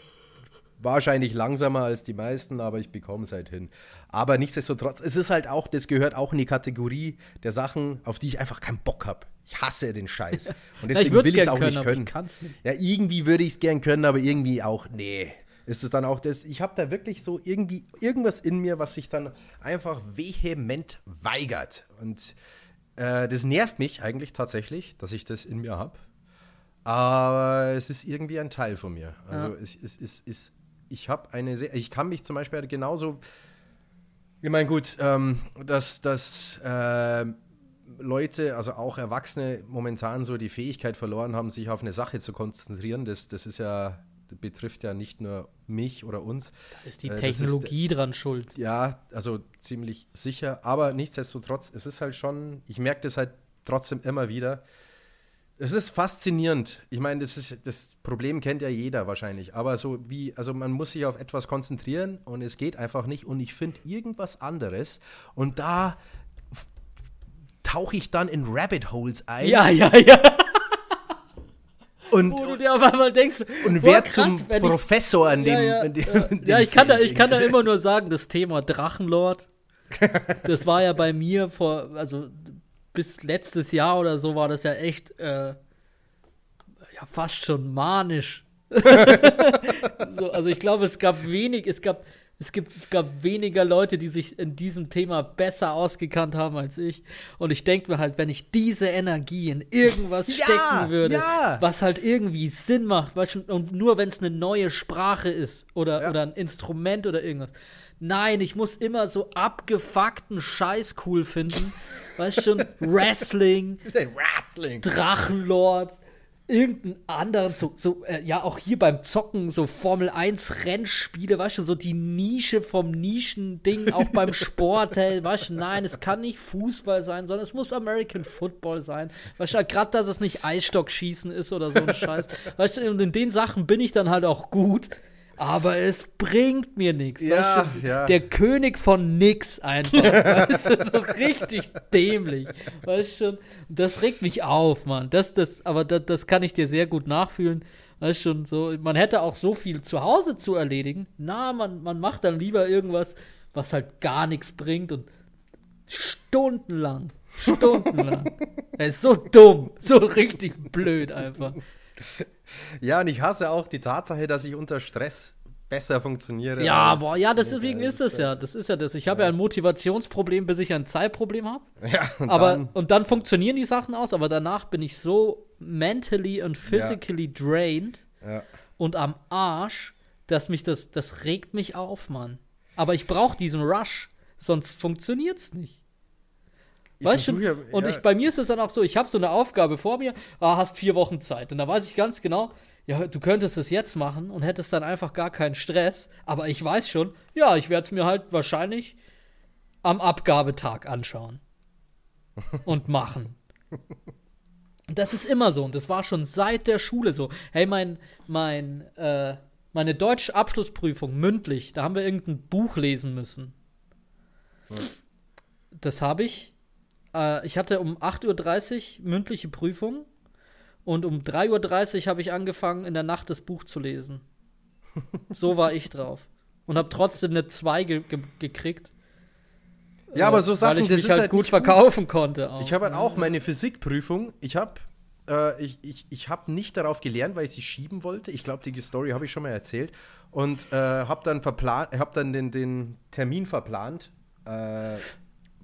wahrscheinlich langsamer als die meisten, aber ich bekomme es halt hin. Aber nichtsdestotrotz, es ist halt auch, das gehört auch in die Kategorie der Sachen, auf die ich einfach keinen Bock habe. Ich hasse den Scheiß. Und deswegen ja, will ich es auch können, nicht können. Ich nicht. Ja, irgendwie würde ich es gern können, aber irgendwie auch, nee. Ist es dann auch das, ich habe da wirklich so irgendwie irgendwas in mir, was sich dann einfach vehement weigert. Und äh, das nervt mich eigentlich tatsächlich, dass ich das in mir habe. Aber es ist irgendwie ein Teil von mir. Also ja. es, es, es, es, ich habe eine sehr, ich kann mich zum Beispiel genauso, ich meine gut, ähm, dass, dass äh, Leute, also auch Erwachsene, momentan so die Fähigkeit verloren haben, sich auf eine Sache zu konzentrieren. Das, das ist ja betrifft ja nicht nur mich oder uns. Da ist die Technologie ist, dran schuld. Ja, also ziemlich sicher. Aber nichtsdestotrotz, es ist halt schon, ich merke das halt trotzdem immer wieder. Es ist faszinierend. Ich meine, das, ist, das Problem kennt ja jeder wahrscheinlich. Aber so wie, also man muss sich auf etwas konzentrieren und es geht einfach nicht. Und ich finde irgendwas anderes. Und da tauche ich dann in Rabbit Holes ein. Ja, ja, ja. Und, wo du dir auf einmal denkst, und wer zum Professor an dem. Ja, ja, in dem, ja. In dem ja ich, kann da, ich kann da immer nur sagen, das Thema Drachenlord, das war ja bei mir vor, also bis letztes Jahr oder so war das ja echt, äh, ja, fast schon manisch. so, also ich glaube, es gab wenig, es gab es gibt, gab weniger Leute, die sich in diesem Thema besser ausgekannt haben als ich. Und ich denke mir halt, wenn ich diese Energie in irgendwas ja, stecken würde, ja. was halt irgendwie Sinn macht, und nur wenn es eine neue Sprache ist oder, ja. oder ein Instrument oder irgendwas. Nein, ich muss immer so abgefuckten Scheiß cool finden. Weißt du schon, Wrestling, Wrestling, Drachenlord, irgendeinen anderen, so, so äh, ja, auch hier beim Zocken, so Formel 1 Rennspiele, weißt du, so die Nische vom Nischending, auch beim Sport, hey, weißt du, nein, es kann nicht Fußball sein, sondern es muss American Football sein. Weißt du, gerade, dass es nicht Eisstockschießen ist oder so ein Scheiß. Weißt du, und in den Sachen bin ich dann halt auch gut aber es bringt mir nichts. Ja, ja. Der König von nix einfach. weißt du, so richtig dämlich. Weißt schon, das regt mich auf, Mann. Das, das, aber das, das kann ich dir sehr gut nachfühlen. Weißt schon, so, man hätte auch so viel zu Hause zu erledigen. Na, man, man macht dann lieber irgendwas, was halt gar nichts bringt und stundenlang, stundenlang. er ist so dumm, so richtig blöd einfach. Ja, und ich hasse auch die Tatsache, dass ich unter Stress besser funktioniere. Ja, boah, ja, deswegen ist es ja. Das ist ja das. Ich habe ja. ja ein Motivationsproblem, bis ich ein Zeitproblem habe. Ja, und aber dann, und dann funktionieren die Sachen aus, aber danach bin ich so mentally und physically ja. drained ja. und am Arsch, dass mich das das regt mich auf, Mann. Aber ich brauche diesen Rush, sonst funktioniert's nicht. Weißt du? Ja, und ich, bei mir ist es dann auch so, ich habe so eine Aufgabe vor mir, ah, hast vier Wochen Zeit. Und da weiß ich ganz genau, ja, du könntest es jetzt machen und hättest dann einfach gar keinen Stress. Aber ich weiß schon, ja, ich werde es mir halt wahrscheinlich am Abgabetag anschauen. und machen. Das ist immer so und das war schon seit der Schule so. Hey, mein, mein, äh, meine deutsche Abschlussprüfung mündlich, da haben wir irgendein Buch lesen müssen. Hm Das habe ich. Äh, ich hatte um 8.30 Uhr mündliche Prüfung und um 3.30 Uhr habe ich angefangen, in der Nacht das Buch zu lesen. so war ich drauf. Und habe trotzdem eine 2 ge ge gekriegt. Ja, aber so Sachen, weil ich das mich ist halt, halt gut verkaufen konnte. Auch. Ich habe halt auch meine Physikprüfung. Ich habe äh, ich, ich, ich hab nicht darauf gelernt, weil ich sie schieben wollte. Ich glaube, die Story habe ich schon mal erzählt. Und äh, habe dann, verplant, hab dann den, den Termin verplant. Äh,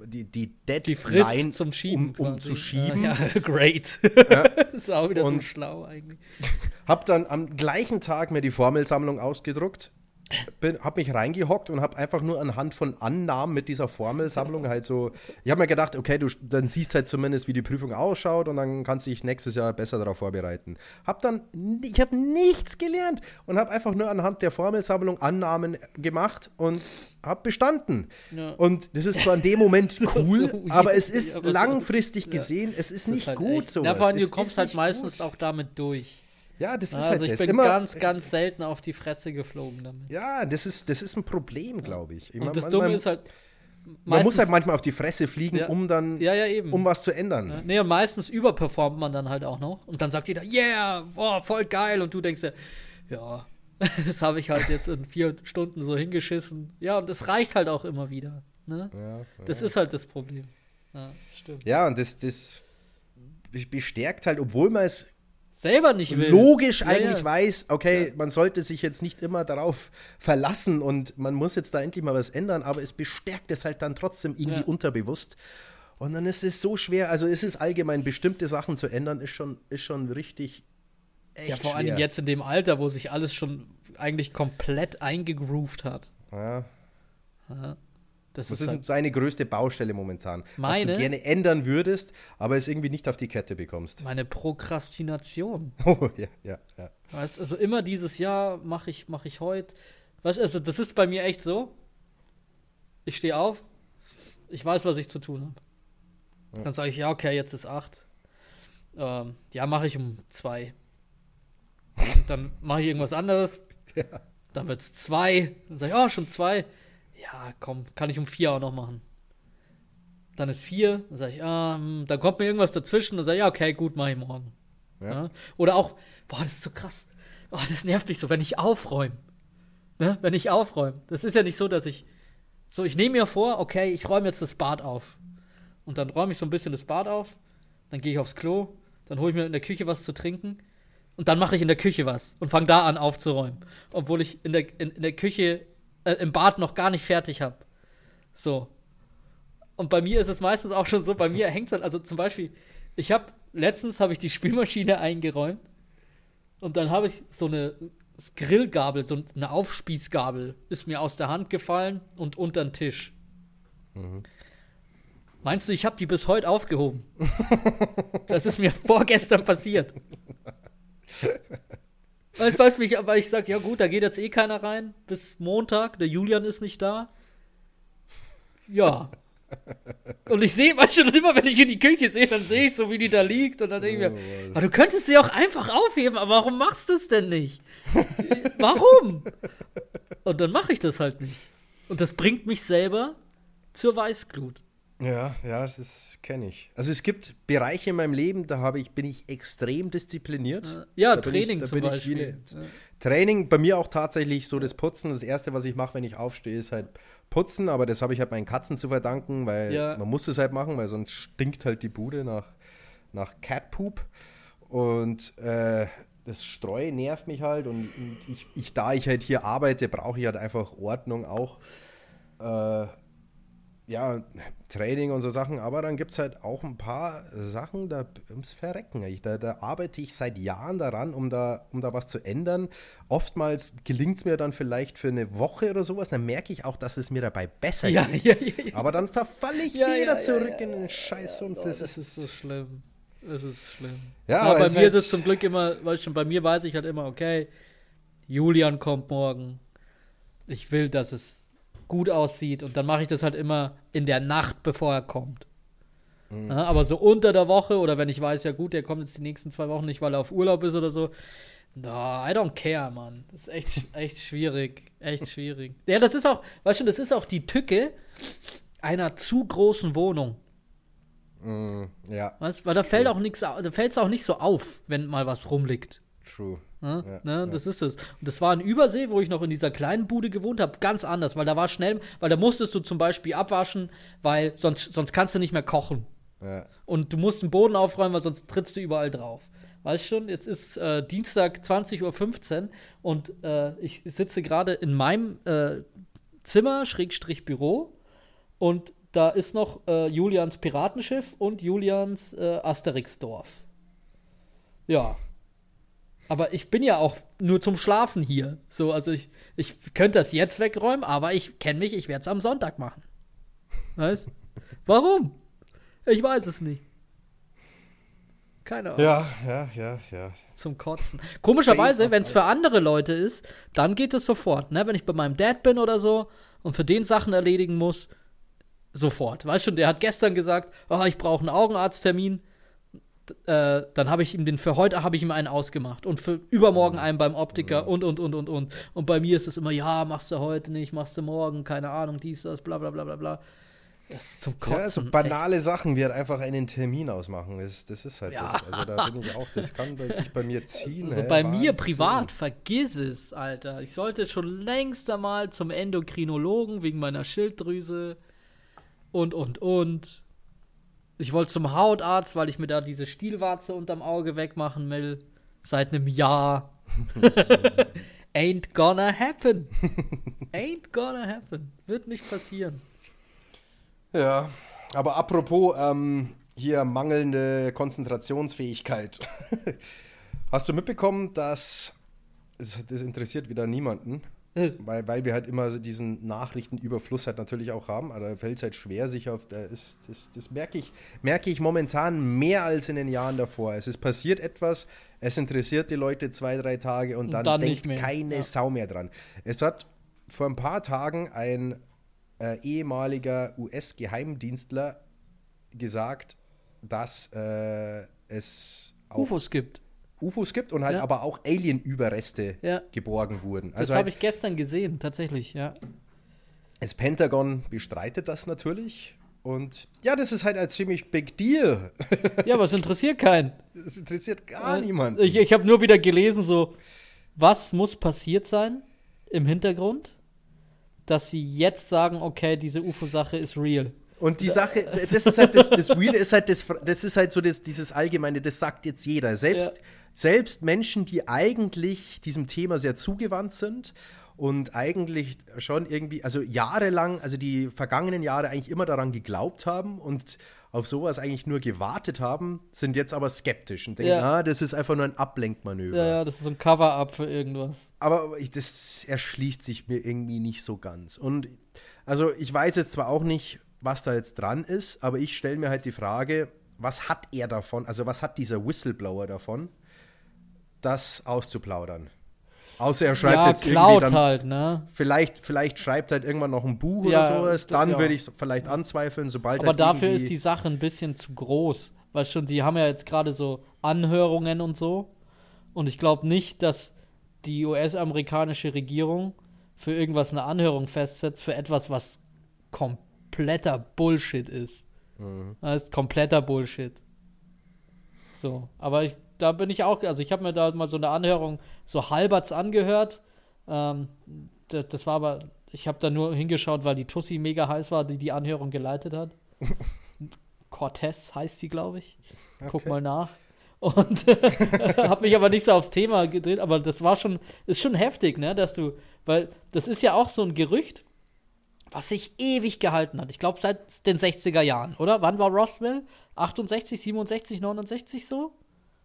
die, die Deadline die zum Schieben. um, um zu schieben. Ja, ja great. Ja. ist auch wieder Und- so schlau eigentlich. Hab dann am gleichen Tag mir die Formelsammlung ausgedruckt, bin, hab mich reingehockt und hab einfach nur anhand von Annahmen mit dieser Formelsammlung halt so. Ich habe mir gedacht, okay, du dann siehst halt zumindest, wie die Prüfung ausschaut und dann kannst du dich nächstes Jahr besser darauf vorbereiten. Hab dann, ich habe nichts gelernt und hab einfach nur anhand der Formelsammlung Annahmen gemacht und hab bestanden. Ja. Und das ist zwar in dem Moment cool, so aber es ist aber so- langfristig Ja. gesehen, es ist Das nicht halt gut so. Ja, vor allem, du kommst ist halt meistens gut. auch damit durch. Ja, das ist also halt ich das. bin Immer, ganz, ganz selten auf die Fresse geflogen damit. Ja, das ist, das ist ein Problem, glaube ich. Ich Und mein, das man, Dumme man, ist halt. man muss halt manchmal auf die Fresse fliegen, Ja. um dann, Ja, ja, um was zu ändern. Ja, nee, und meistens überperformt man dann halt auch noch. Und dann sagt jeder, yeah, boah, voll geil. Und du denkst ja, ja, das habe ich halt jetzt in vier Stunden so hingeschissen. Ja, und das reicht halt auch immer wieder. Ne? Ja, Das ist halt das Problem. Ja, stimmt. ja, und das, das bestärkt halt, obwohl man es Selber nicht will. logisch Ja, eigentlich ja. weiß, okay, man sollte sich jetzt nicht immer darauf verlassen und man muss jetzt da endlich mal was ändern, aber es bestärkt es halt dann trotzdem irgendwie Ja. unterbewusst. Und dann ist es so schwer, also es ist allgemein, bestimmte Sachen zu ändern, ist schon, ist schon richtig echt Ja, vor allen schwer. Dingen jetzt in dem Alter, wo sich alles schon eigentlich komplett eingegroovt hat. Ja. Ja, das Was ist halt, seine größte Baustelle momentan? Meine? Was du gerne ändern würdest, aber es irgendwie nicht auf die Kette bekommst. meine Prokrastination. Oh, ja, ja, ja. Weißt, also immer dieses Jahr mache ich, mache ich heute. Weißt, also das ist bei mir echt so. Ich stehe auf, ich weiß, was ich zu tun habe. Dann sage ich, ja, okay, jetzt ist acht. Ähm, ja, mache ich um zwei. Und dann mache ich irgendwas anderes. Ja. Dann wird es zwei. Dann sage ich, oh, schon zwei. Ja, komm, kann ich um vier auch noch machen. Dann ist vier. Dann sage ich, ah, hm, dann kommt mir irgendwas dazwischen. Dann sage ich, ja, okay, gut, mache ich morgen. Ja. Ja. Oder auch, boah, das ist so krass. Oh, das nervt mich so, wenn ich aufräume. Ne? Wenn ich aufräume. Das ist ja nicht so, dass ich. So, ich nehme mir vor, okay, ich räume jetzt das Bad auf. Und dann räume ich so ein bisschen das Bad auf. Dann gehe ich aufs Klo. Dann hole ich mir in der Küche was zu trinken. Und dann mache ich in der Küche was und fange da an aufzuräumen. Obwohl ich in der, in, in der Küche, äh, im Bad noch gar nicht fertig habe. So. Und bei mir ist es meistens auch schon so, bei mir hängt es dann, also zum Beispiel, ich habe, letztens habe ich die Spülmaschine eingeräumt und dann habe ich so eine Grillgabel, so eine Aufspießgabel, ist mir aus der Hand gefallen und unter den Tisch. Meinst du, ich habe die bis heute aufgehoben? das ist mir vorgestern passiert. Weißt du, mich, aber ich sag, ja gut, da geht jetzt eh keiner rein. Bis Montag, der Julian ist nicht da. Ja. Und ich sehe manchmal schon immer, wenn ich in die Küche sehe, dann sehe ich so, wie die da liegt. Und dann denke ich mir, aber du könntest sie auch einfach aufheben, aber warum machst du es denn nicht? warum? Und dann mache ich das halt nicht. Und das bringt mich selber zur Weißglut. Ja, ja, das kenne ich. Also es gibt Bereiche in meinem Leben, da habe ich, bin ich extrem diszipliniert. Ja, Da Training ich, zum bin ich wie Beispiel. eine- Training, bei mir auch tatsächlich so das Putzen. Das Erste, was ich mache, wenn ich aufstehe, ist halt putzen. Aber das habe ich halt meinen Katzen zu verdanken, weil Ja. man muss es halt machen, weil sonst stinkt halt die Bude nach, nach Catpoop. Und äh, das Streu nervt mich halt. Und, und ich, ich, da ich halt hier arbeite, brauche ich halt einfach Ordnung auch. Äh, ja, Training und so Sachen, aber dann gibt es halt auch ein paar Sachen, da ums Verrecken. Ich, da, da arbeite ich seit Jahren daran, um da, um da was zu ändern. Oftmals gelingt es mir dann vielleicht für eine Woche oder sowas, dann merke ich auch, dass es mir dabei besser Ja, geht. ja, ja. Aber dann verfalle ich wieder zurück in den Scheiß und das, das ist so schlimm. Das ist schlimm. Ja, aber bei mir halt- ist es zum Glück immer, weißt du, schon, bei mir weiß ich halt immer, okay, Julian kommt morgen. Ich will, dass es gut aussieht und dann mache ich das halt immer in der Nacht, bevor er kommt. Mhm. Ja, aber so unter der Woche oder wenn ich weiß, ja gut, der kommt jetzt die nächsten zwei Wochen nicht, weil er auf Urlaub ist oder so. No, I don't care, Mann. Das ist echt, echt schwierig. Echt schwierig. Ja, das ist auch, weißt du, das ist auch die Tücke einer zu großen Wohnung. Mm, ja. Weißt? Weil da fällt auch nichts, da fällt es auch nicht so auf, wenn mal was rumliegt. True. Ne? Ja, ne? Ja. Das ist es. Und das war in Übersee, wo ich noch in dieser kleinen Bude gewohnt habe, ganz anders, weil da war schnell, weil da musstest du zum Beispiel abwaschen, weil sonst, sonst kannst du nicht mehr kochen. Ja. Und du musst den Boden aufräumen, weil sonst trittst du überall drauf. Weißt schon, jetzt ist äh, Dienstag 20.15 Uhr und äh, ich sitze gerade in meinem äh, Zimmer, Schrägstrich Büro, und da ist noch äh, Julians Piratenschiff und Julians äh, Asterixdorf. Ja, aber ich bin ja auch nur zum Schlafen hier. So, also ich, ich könnte das jetzt wegräumen, aber ich kenne mich, ich werde es am Sonntag machen. Weißt? Warum? Ich weiß es nicht. Keine Ahnung. Ja, ja, ja, ja. Zum Kotzen. Komischerweise, wenn es für andere Leute ist, dann geht es sofort. Ne? Wenn ich bei meinem Dad bin oder so und für den Sachen erledigen muss, sofort. Weißt du, der hat gestern gesagt, oh, ich brauche einen Augenarzttermin äh, dann habe ich ihm den für heute habe ich ihm einen ausgemacht und für übermorgen einen beim Optiker und und und und und und bei mir ist es immer ja machst du heute nicht machst du morgen keine Ahnung dies das bla bla bla bla bla das ist zum Kotzen. Ja, so banale echt. Sachen wie halt einfach einen Termin ausmachen. Das, das ist halt ja. das. Also da bin ich auch, das kann sich bei mir ziehen. Also hey, bei Wahnsinn. mir privat, vergiss es, Alter. Ich sollte schon längst einmal zum Endokrinologen wegen meiner Schilddrüse und und und. Ich wollte zum Hautarzt, weil ich mir da diese Stielwarze unterm Auge wegmachen will. Seit einem Jahr. Ain't gonna happen. Ain't gonna happen. Wird nicht passieren. Ja, aber apropos ähm, hier mangelnde Konzentrationsfähigkeit. Hast du mitbekommen, dass das interessiert wieder niemanden, weil, weil wir halt immer so diesen Nachrichtenüberfluss halt natürlich auch haben. Aber da fällt es halt schwer, sich auf. Da ist, das das merke ich, merke ich momentan mehr als in den Jahren davor. Es ist passiert etwas, es interessiert die Leute zwei, drei Tage und, und dann, dann denkt keine ja. Sau mehr dran. Es hat vor ein paar Tagen ein äh, ehemaliger US-Geheimdienstler gesagt, dass äh, es UFOs gibt. UFOs gibt und halt ja. aber auch Alien-Überreste ja. geborgen wurden. Also das habe halt, ich gestern gesehen, tatsächlich, ja. Das Pentagon bestreitet das natürlich. Und ja, das ist halt ein ziemlich big deal. Ja, aber es interessiert keinen. Es interessiert gar äh, niemanden. Ich, ich habe nur wieder gelesen, so, was muss passiert sein im Hintergrund, dass sie jetzt sagen, okay, diese UFO-Sache ist real. Und die Sache, das ist halt das, das Weirde ist halt das, das ist halt so das, dieses Allgemeine, das sagt jetzt jeder. Selbst, ja. Selbst Menschen, die eigentlich diesem Thema sehr zugewandt sind und eigentlich schon irgendwie, also jahrelang, also die vergangenen Jahre eigentlich immer daran geglaubt haben und auf sowas eigentlich nur gewartet haben, sind jetzt aber skeptisch und denken, ja. ah, das ist einfach nur ein Ablenkmanöver. Ja, ja, das ist ein Cover-up für irgendwas. Aber das erschließt sich mir irgendwie nicht so ganz. Und also ich weiß jetzt zwar auch nicht, was da jetzt dran ist, aber ich stelle mir halt die Frage, was hat er davon, also was hat dieser Whistleblower davon, das auszuplaudern? Außer er schreibt ja, jetzt irgendwie dann, halt, ne? Vielleicht, vielleicht schreibt er halt irgendwann noch ein Buch ja, oder sowas, dann ja. würde ich es vielleicht anzweifeln, sobald Aber halt dafür ist die Sache ein bisschen zu groß. Weil schon, die haben ja jetzt gerade so Anhörungen und so. Und ich glaube nicht, dass die US-amerikanische Regierung für irgendwas eine Anhörung festsetzt, für etwas, was komplett kompletter Bullshit ist. Mhm. Das ist kompletter Bullshit. So, aber ich, da bin ich auch, also ich habe mir da mal so eine Anhörung so halberts angehört. Ähm, das, das, war aber, ich habe da nur hingeschaut, weil die Tussi mega heiß war, die die Anhörung geleitet hat. Cortez heißt sie, glaube ich. Okay. Guck mal nach. Und habe mich aber nicht so aufs Thema gedreht, aber das war schon, ist schon heftig, ne, dass du, weil das ist ja auch so ein Gerücht, was sich ewig gehalten hat. Ich glaube, seit den 60er Jahren, oder? Wann war Roswell? 68, 67, 69 so?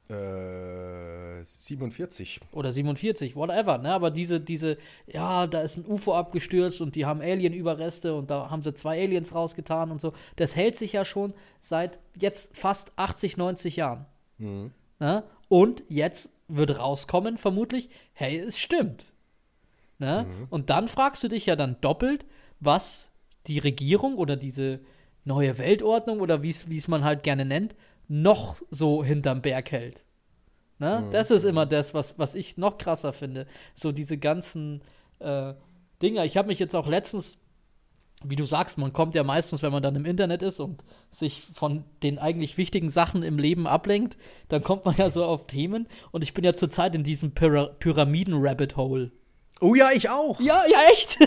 Äh, 47. Oder 47, whatever, ne? Aber diese, diese, ja, da ist ein UFO abgestürzt und die haben Alien-Überreste und da haben sie zwei Aliens rausgetan und so. Das hält sich ja schon seit jetzt fast 80, 90 Jahren. Mhm. Ne? Und jetzt wird rauskommen, vermutlich, hey, es stimmt. Ne? Mhm. Und dann fragst du dich ja dann doppelt, was die Regierung oder diese neue Weltordnung oder wie es man halt gerne nennt, noch so hinterm Berg hält. Ne? Mhm. Das ist immer das, was, was ich noch krasser finde. So diese ganzen äh, Dinger. Ich habe mich jetzt auch letztens wie du sagst, man kommt ja meistens, wenn man dann im Internet ist und sich von den eigentlich wichtigen Sachen im Leben ablenkt, dann kommt man ja so auf Themen. Und ich bin ja zurzeit in diesem Pyra Pyramiden-Rabbit Hole. Oh ja, ich auch. Ja, ja, echt.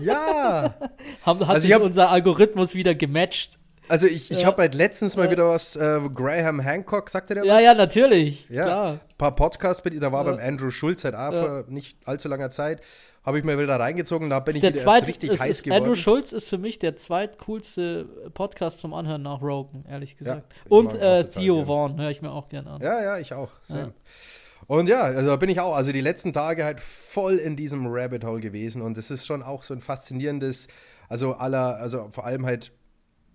Ja. Haben, hat also sich hab, unser Algorithmus wieder gematcht. Also ich, ich ja. habe halt letztens mal wieder was, äh, Graham Hancock, sagte der ja, was? Ja, ja, natürlich. Ja, klar. ein paar Podcasts, da war ja. beim Andrew Schulz halt auch vor nicht allzu langer Zeit habe ich mir wieder reingezogen, da bin ich wieder zweit, richtig ist, heiß ist geworden. Andrew Schulz ist für mich der zweitcoolste Podcast zum Anhören nach Rogan, ehrlich gesagt. Ja, Und äh, Theo Vaughn höre ich mir auch gerne an. Ja, ja, ich auch. Ja. Und ja, also da bin ich auch, also die letzten Tage halt voll in diesem Rabbit Hole gewesen und es ist schon auch so ein faszinierendes, also aller, also vor allem halt,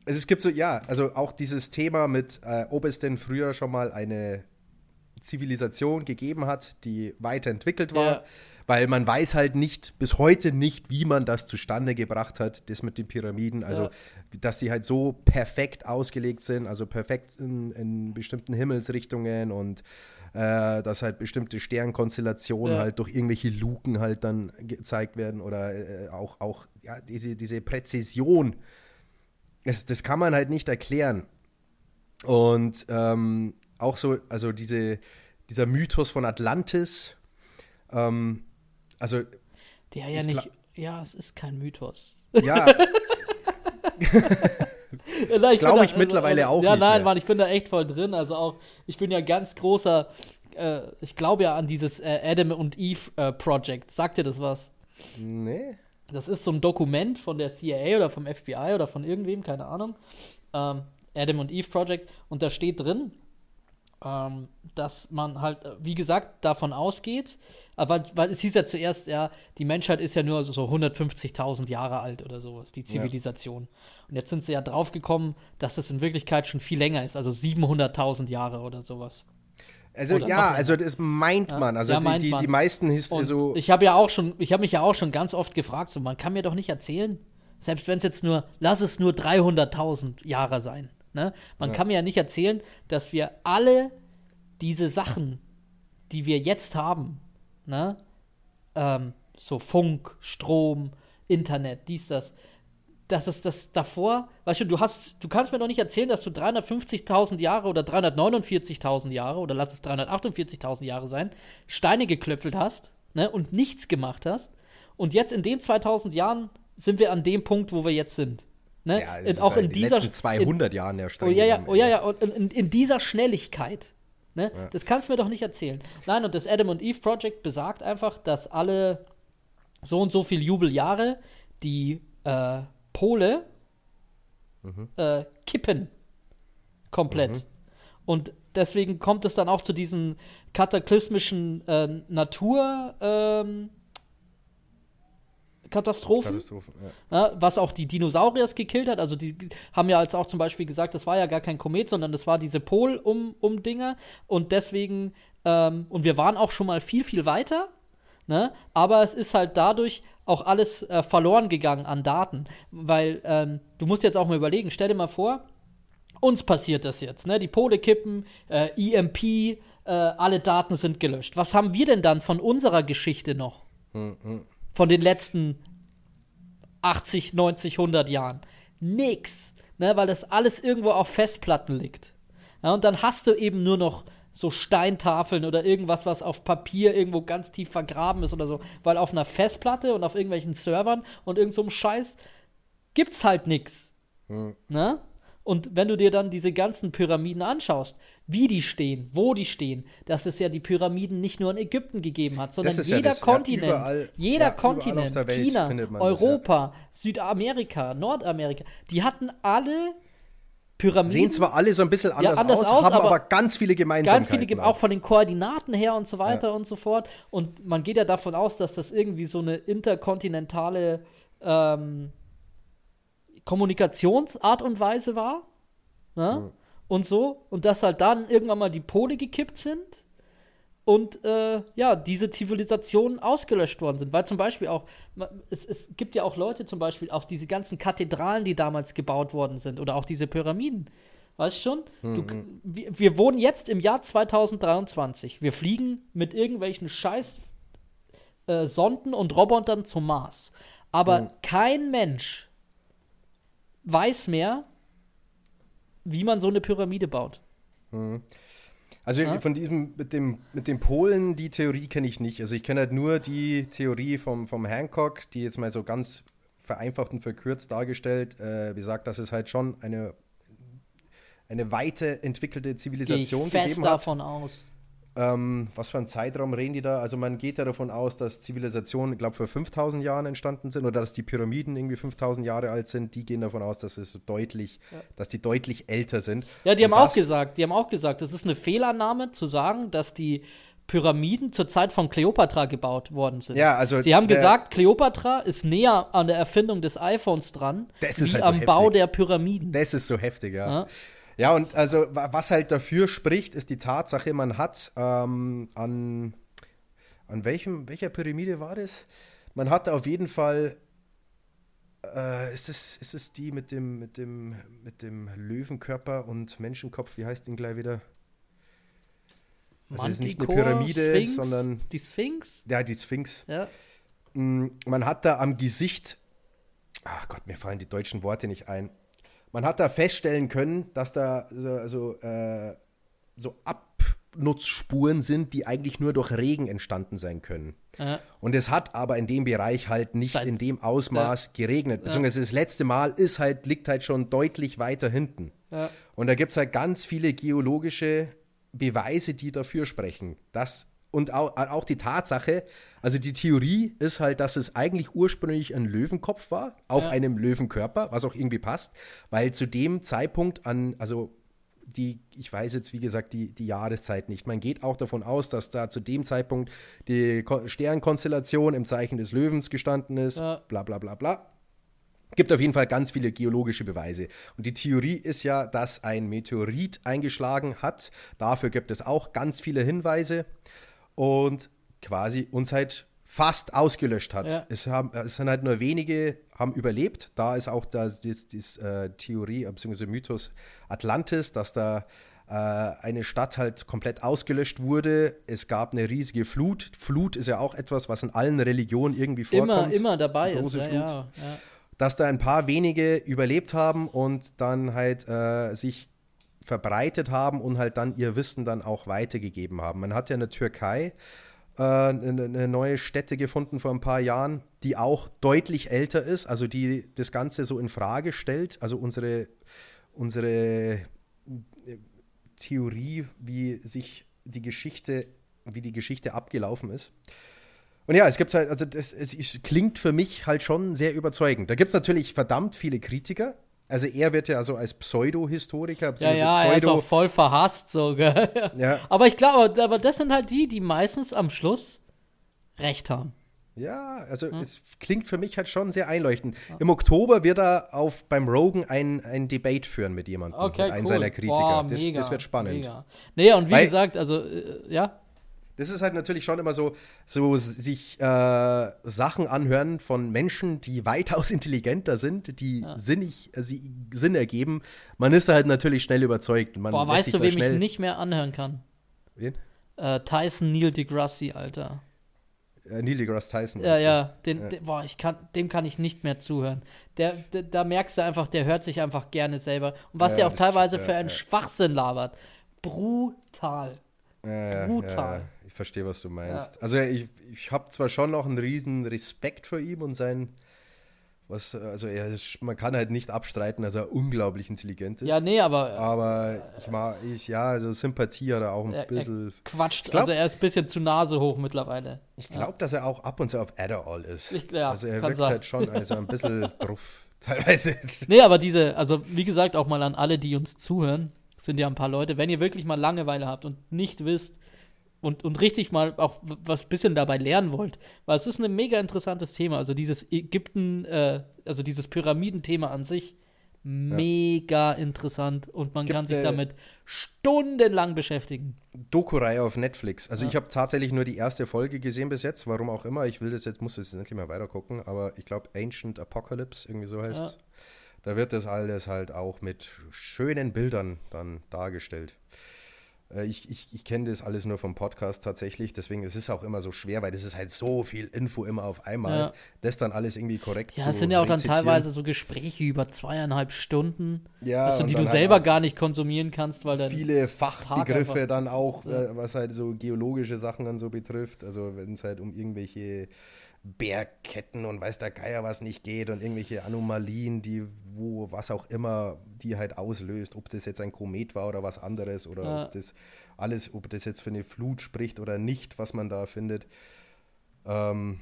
also es gibt so, ja, also auch dieses Thema mit, äh, ob es denn früher schon mal eine Zivilisation gegeben hat, die weiterentwickelt war. Ja weil man weiß halt nicht, bis heute nicht, wie man das zustande gebracht hat, das mit den Pyramiden. Also, ja. dass sie halt so perfekt ausgelegt sind, also perfekt in, in bestimmten Himmelsrichtungen und äh, dass halt bestimmte Sternkonstellationen ja. halt durch irgendwelche Luken halt dann gezeigt werden oder äh, auch, auch ja, diese, diese Präzision. Das, das kann man halt nicht erklären. Und ähm, auch so, also diese, dieser Mythos von Atlantis, ähm, also. Der ja nicht. Ja, es ist kein Mythos. Ja. Glaube ich da, mittlerweile also, auch ja, nicht. Ja, nein, mehr. Mann, ich bin da echt voll drin. Also auch, ich bin ja ganz großer, äh, ich glaube ja an dieses äh, Adam und Eve äh, Project. Sagt dir das was? Nee. Das ist so ein Dokument von der CIA oder vom FBI oder von irgendwem, keine Ahnung. Ähm, Adam und Eve Project. Und da steht drin, ähm, dass man halt, äh, wie gesagt, davon ausgeht, aber weil es hieß ja zuerst, ja, die Menschheit ist ja nur so 150.000 Jahre alt oder sowas, die Zivilisation. Ja. Und jetzt sind sie ja draufgekommen, dass es in Wirklichkeit schon viel länger ist, also 700.000 Jahre oder sowas. Also oder ja, also das meint ja, man. Also ja, die, die, man. die, meisten ist so. Ich habe ja auch schon, ich habe mich ja auch schon ganz oft gefragt, so man kann mir doch nicht erzählen, selbst wenn es jetzt nur, lass es nur 300.000 Jahre sein. Ne? Man ja. kann mir ja nicht erzählen, dass wir alle diese Sachen, die wir jetzt haben, ne? Ähm, so Funk, Strom, Internet, dies, das. Das ist das davor, weißt du, du hast, du kannst mir doch nicht erzählen, dass du 350.000 Jahre oder 349.000 Jahre oder lass es 348.000 Jahre sein, Steine geklöpfelt hast, ne, und nichts gemacht hast. Und jetzt in den 2000 Jahren sind wir an dem Punkt, wo wir jetzt sind. Ne? Ja, in, auch in, in dieser letzten 200 in, Jahren der Stein. Oh ja, ja, oh ja, ja, und in, in dieser Schnelligkeit. Ne? Ja. Das kannst du mir doch nicht erzählen. Nein, und das Adam und Eve Project besagt einfach, dass alle so und so viele Jubeljahre die äh, Pole mhm. äh, kippen. Komplett. Mhm. Und deswegen kommt es dann auch zu diesen kataklysmischen äh, Natur. Ähm, Katastrophen. Katastrophen ja. Ja, was auch die Dinosauriers gekillt hat. Also die haben ja als auch zum Beispiel gesagt, das war ja gar kein Komet, sondern das war diese Pol-Um-Dinger. -Um und deswegen, ähm, und wir waren auch schon mal viel, viel weiter. Ne? Aber es ist halt dadurch auch alles äh, verloren gegangen an Daten. Weil ähm, du musst jetzt auch mal überlegen, stell dir mal vor, uns passiert das jetzt. Ne? Die Pole kippen, äh, EMP, äh, alle Daten sind gelöscht. Was haben wir denn dann von unserer Geschichte noch? Mhm von den letzten 80, 90, 100 Jahren. Nix. Ne, weil das alles irgendwo auf Festplatten liegt. Ja, und dann hast du eben nur noch so Steintafeln oder irgendwas, was auf Papier irgendwo ganz tief vergraben ist oder so. Weil auf einer Festplatte und auf irgendwelchen Servern und irgendeinem so Scheiß gibt's halt nix. Hm. Ne? Und wenn du dir dann diese ganzen Pyramiden anschaust, wie die stehen, wo die stehen, dass es ja die Pyramiden nicht nur in Ägypten gegeben hat, sondern jeder ja Kontinent, ja, überall, jeder ja, Kontinent, China, Europa, das, Südamerika, Nordamerika, die hatten alle Pyramiden. Sehen zwar alle so ein bisschen anders, anders aus, aus, haben aber, aber, ganz viele Gemeinsamkeiten. Ganz viele, auch. auch von den Koordinaten her und so weiter und so fort. Und man geht ja davon aus, dass das irgendwie so eine interkontinentale ähm, Kommunikationsart und Weise war. Ne? Mhm. Und so. Und dass halt dann irgendwann mal die Pole gekippt sind und äh, ja, diese Zivilisationen ausgelöscht worden sind. Weil zum Beispiel auch, es, es gibt ja auch Leute, zum Beispiel auch diese ganzen Kathedralen, die damals gebaut worden sind oder auch diese Pyramiden. Weißt du schon? Mhm. Du, wir, wir, wohnen jetzt im Jahr 2023. Wir fliegen mit irgendwelchen Scheiß äh, Sonden und Robotern zum Mars. Aber mhm. kein Mensch weiß mehr, wie man so eine Pyramide baut. Mhm. Also ja? von diesem, mit dem, mit dem Polen, die Theorie kenne ich nicht. Also ich kenne halt nur die Theorie vom, vom Hancock, die jetzt mal so ganz vereinfacht und verkürzt dargestellt, äh, sagt, dass es halt schon eine, eine weite entwickelte Zivilisation Gehe ich fest gegeben hat. davon aus. Ähm, was für einen Zeitraum reden die da? Also man geht ja davon aus, dass Zivilisationen, ich glaube, vor 5000 Jahren entstanden sind oder dass die Pyramiden irgendwie 5000 Jahre alt sind. Die gehen davon aus, dass es deutlich, ja. dass die deutlich älter sind. Ja, die Und haben auch gesagt, die haben auch gesagt, das ist eine Fehlannahme zu sagen, dass die Pyramiden zur Zeit von Kleopatra gebaut worden sind. Ja, also Sie haben gesagt, Kleopatra ist näher an der Erfindung des iPhones dran, das wie halt am so Bau der Pyramiden. Das ist so heftig, ja. ja. Ja, und also was halt dafür spricht, ist die Tatsache, man hat ähm, an, an welchem, welcher Pyramide war das? Man hat auf jeden Fall, äh, ist, es, ist es die mit dem, mit, dem, mit dem Löwenkörper und Menschenkopf, wie heißt die gleich wieder? Also ist nicht eine Pyramide, Sphinx, sondern. Die Sphinx? Ja, die Sphinx. Ja. Mm, man hat da am Gesicht, ach Gott, mir fallen die deutschen Worte nicht ein man hat da feststellen können, dass da so, so, äh, so Abnutzspuren sind, die eigentlich nur durch Regen entstanden sein können. Ja. Und es hat aber in dem Bereich halt nicht Seit, in dem Ausmaß ja. geregnet. Beziehungsweise das letzte Mal ist halt, liegt halt schon deutlich weiter hinten. Ja. Und da gibt es halt ganz viele geologische Beweise, die dafür sprechen, dass und auch, auch, die Tatsache, also die Theorie ist halt, dass es eigentlich ursprünglich ein Löwenkopf war, auf ja. einem Löwenkörper, was auch irgendwie passt, weil zu dem Zeitpunkt an, also die, ich weiß jetzt wie gesagt die, die Jahreszeit nicht. Man geht auch davon aus, dass da zu dem Zeitpunkt die Sternkonstellation im Zeichen des Löwens gestanden ist, ja. bla bla bla bla. Gibt auf jeden Fall ganz viele geologische Beweise. Und die Theorie ist ja, dass ein Meteorit eingeschlagen hat. Dafür gibt es auch ganz viele Hinweise und quasi uns halt fast ausgelöscht hat. Ja. Es, haben, es sind halt nur wenige haben überlebt. Da ist auch das, das äh, Theorie bzw. Mythos Atlantis, dass da äh, eine Stadt halt komplett ausgelöscht wurde. Es gab eine riesige Flut. Flut ist ja auch etwas, was in allen Religionen irgendwie vorkommt. Immer, immer dabei große ist. Flut. Ja, ja, Dass da ein paar wenige überlebt haben und dann halt äh, sich verbreitet haben und halt dann ihr Wissen dann auch weitergegeben haben. Man hat ja in der Türkei äh, eine neue Stätte gefunden vor ein paar Jahren, die auch deutlich älter ist, also die das Ganze so in Frage stellt, also unsere, unsere äh, Theorie, wie sich die Geschichte, wie die Geschichte abgelaufen ist. Und ja, es gibt halt, also das, es, es klingt für mich halt schon sehr überzeugend. Da gibt es natürlich verdammt viele Kritiker, also er wird ja also als Pseudo-Historiker, ja, ja, Pseudo er ist auch voll verhasst sogar. ja. Aber ich glaube, aber das sind halt die, die meistens am Schluss recht haben. Ja, also hm. es klingt für mich halt schon sehr einleuchtend. Ja. Im Oktober wird er auf beim Rogan ein, ein Debate führen mit jemandem, okay, mit einem cool. seiner Kritiker. Boah, das, das, wird spannend. Mega. Nee, und wie Weil, gesagt, also äh, ja. Das ist halt natürlich schon immer so, so sich äh, Sachen anhören von Menschen, die weitaus intelligenter sind, die ja. sinnig, äh, Sinn ergeben. Man ist da halt natürlich schnell überzeugt. Man Boah, weißt du, wem ich nicht mehr anhören kann? Wen? Äh, Tyson Neil deGrasse, Alter. Äh, Neil deGrasse Tyson. Ja, ja, den, ja. Den, boah, ich kann, dem kann ich nicht mehr zuhören. Der, der, da merkst du einfach, der hört sich einfach gerne selber. Und was ja, der auch teilweise für einen Schwachsinn labert. Brutal. Brutal verstehe, was du meinst. Ja. Also ich, ich habe zwar schon noch einen riesen Respekt vor ihm und sein, was, also er ist, man kann halt nicht abstreiten, dass er unglaublich intelligent ist. Ja, nee, aber. Aber ich mag, ich, ja, also Sympathie hat er auch ein er, bisschen. Er quatscht, glaub, also er ist ein bisschen zu Nase hoch mittlerweile. Ich glaube, ja. dass er auch ab und zu auf Adderall ist. Ich, ja, also er wirkt sein. halt schon also ein bisschen drauf, teilweise. Nee, aber diese, also wie gesagt, auch mal an alle, die uns zuhören, sind ja ein paar Leute, wenn ihr wirklich mal Langeweile habt und nicht wisst, und, und richtig mal auch was bisschen dabei lernen wollt. Weil es ist ein mega interessantes Thema. Also dieses Ägypten, äh, also dieses Pyramidenthema an sich, mega ja. interessant und man Gibt, kann sich damit stundenlang beschäftigen. Doku-Reihe auf Netflix. Also ja. ich habe tatsächlich nur die erste Folge gesehen bis jetzt, warum auch immer. Ich will das jetzt, muss das jetzt endlich mal weiter gucken, aber ich glaube Ancient Apocalypse, irgendwie so heißt es. Ja. Da wird das alles halt auch mit schönen Bildern dann dargestellt. Äh, ich, ich, ich kenne das alles nur vom Podcast tatsächlich, deswegen ist es auch immer so schwer, weil das ist halt so viel Info immer auf einmal, ja. das dann alles irgendwie korrekt Ja, es sind ja auch dann teilweise so Gespräche über zweieinhalb Stunden, ja, also, die du halt selber gar nicht konsumieren kannst, weil dann viele Fachbegriffe dann auch, ja. Äh, was halt so geologische Sachen dann so betrifft, also wenn es halt um irgendwelche Bergketten und weiß der Geier was nicht geht und irgendwelche Anomalien, die, wo, was auch immer, die halt auslöst, ob das jetzt ein Komet war oder was anderes oder ja. ob das alles, ob das jetzt für eine Flut spricht oder nicht, was man da findet. Ähm,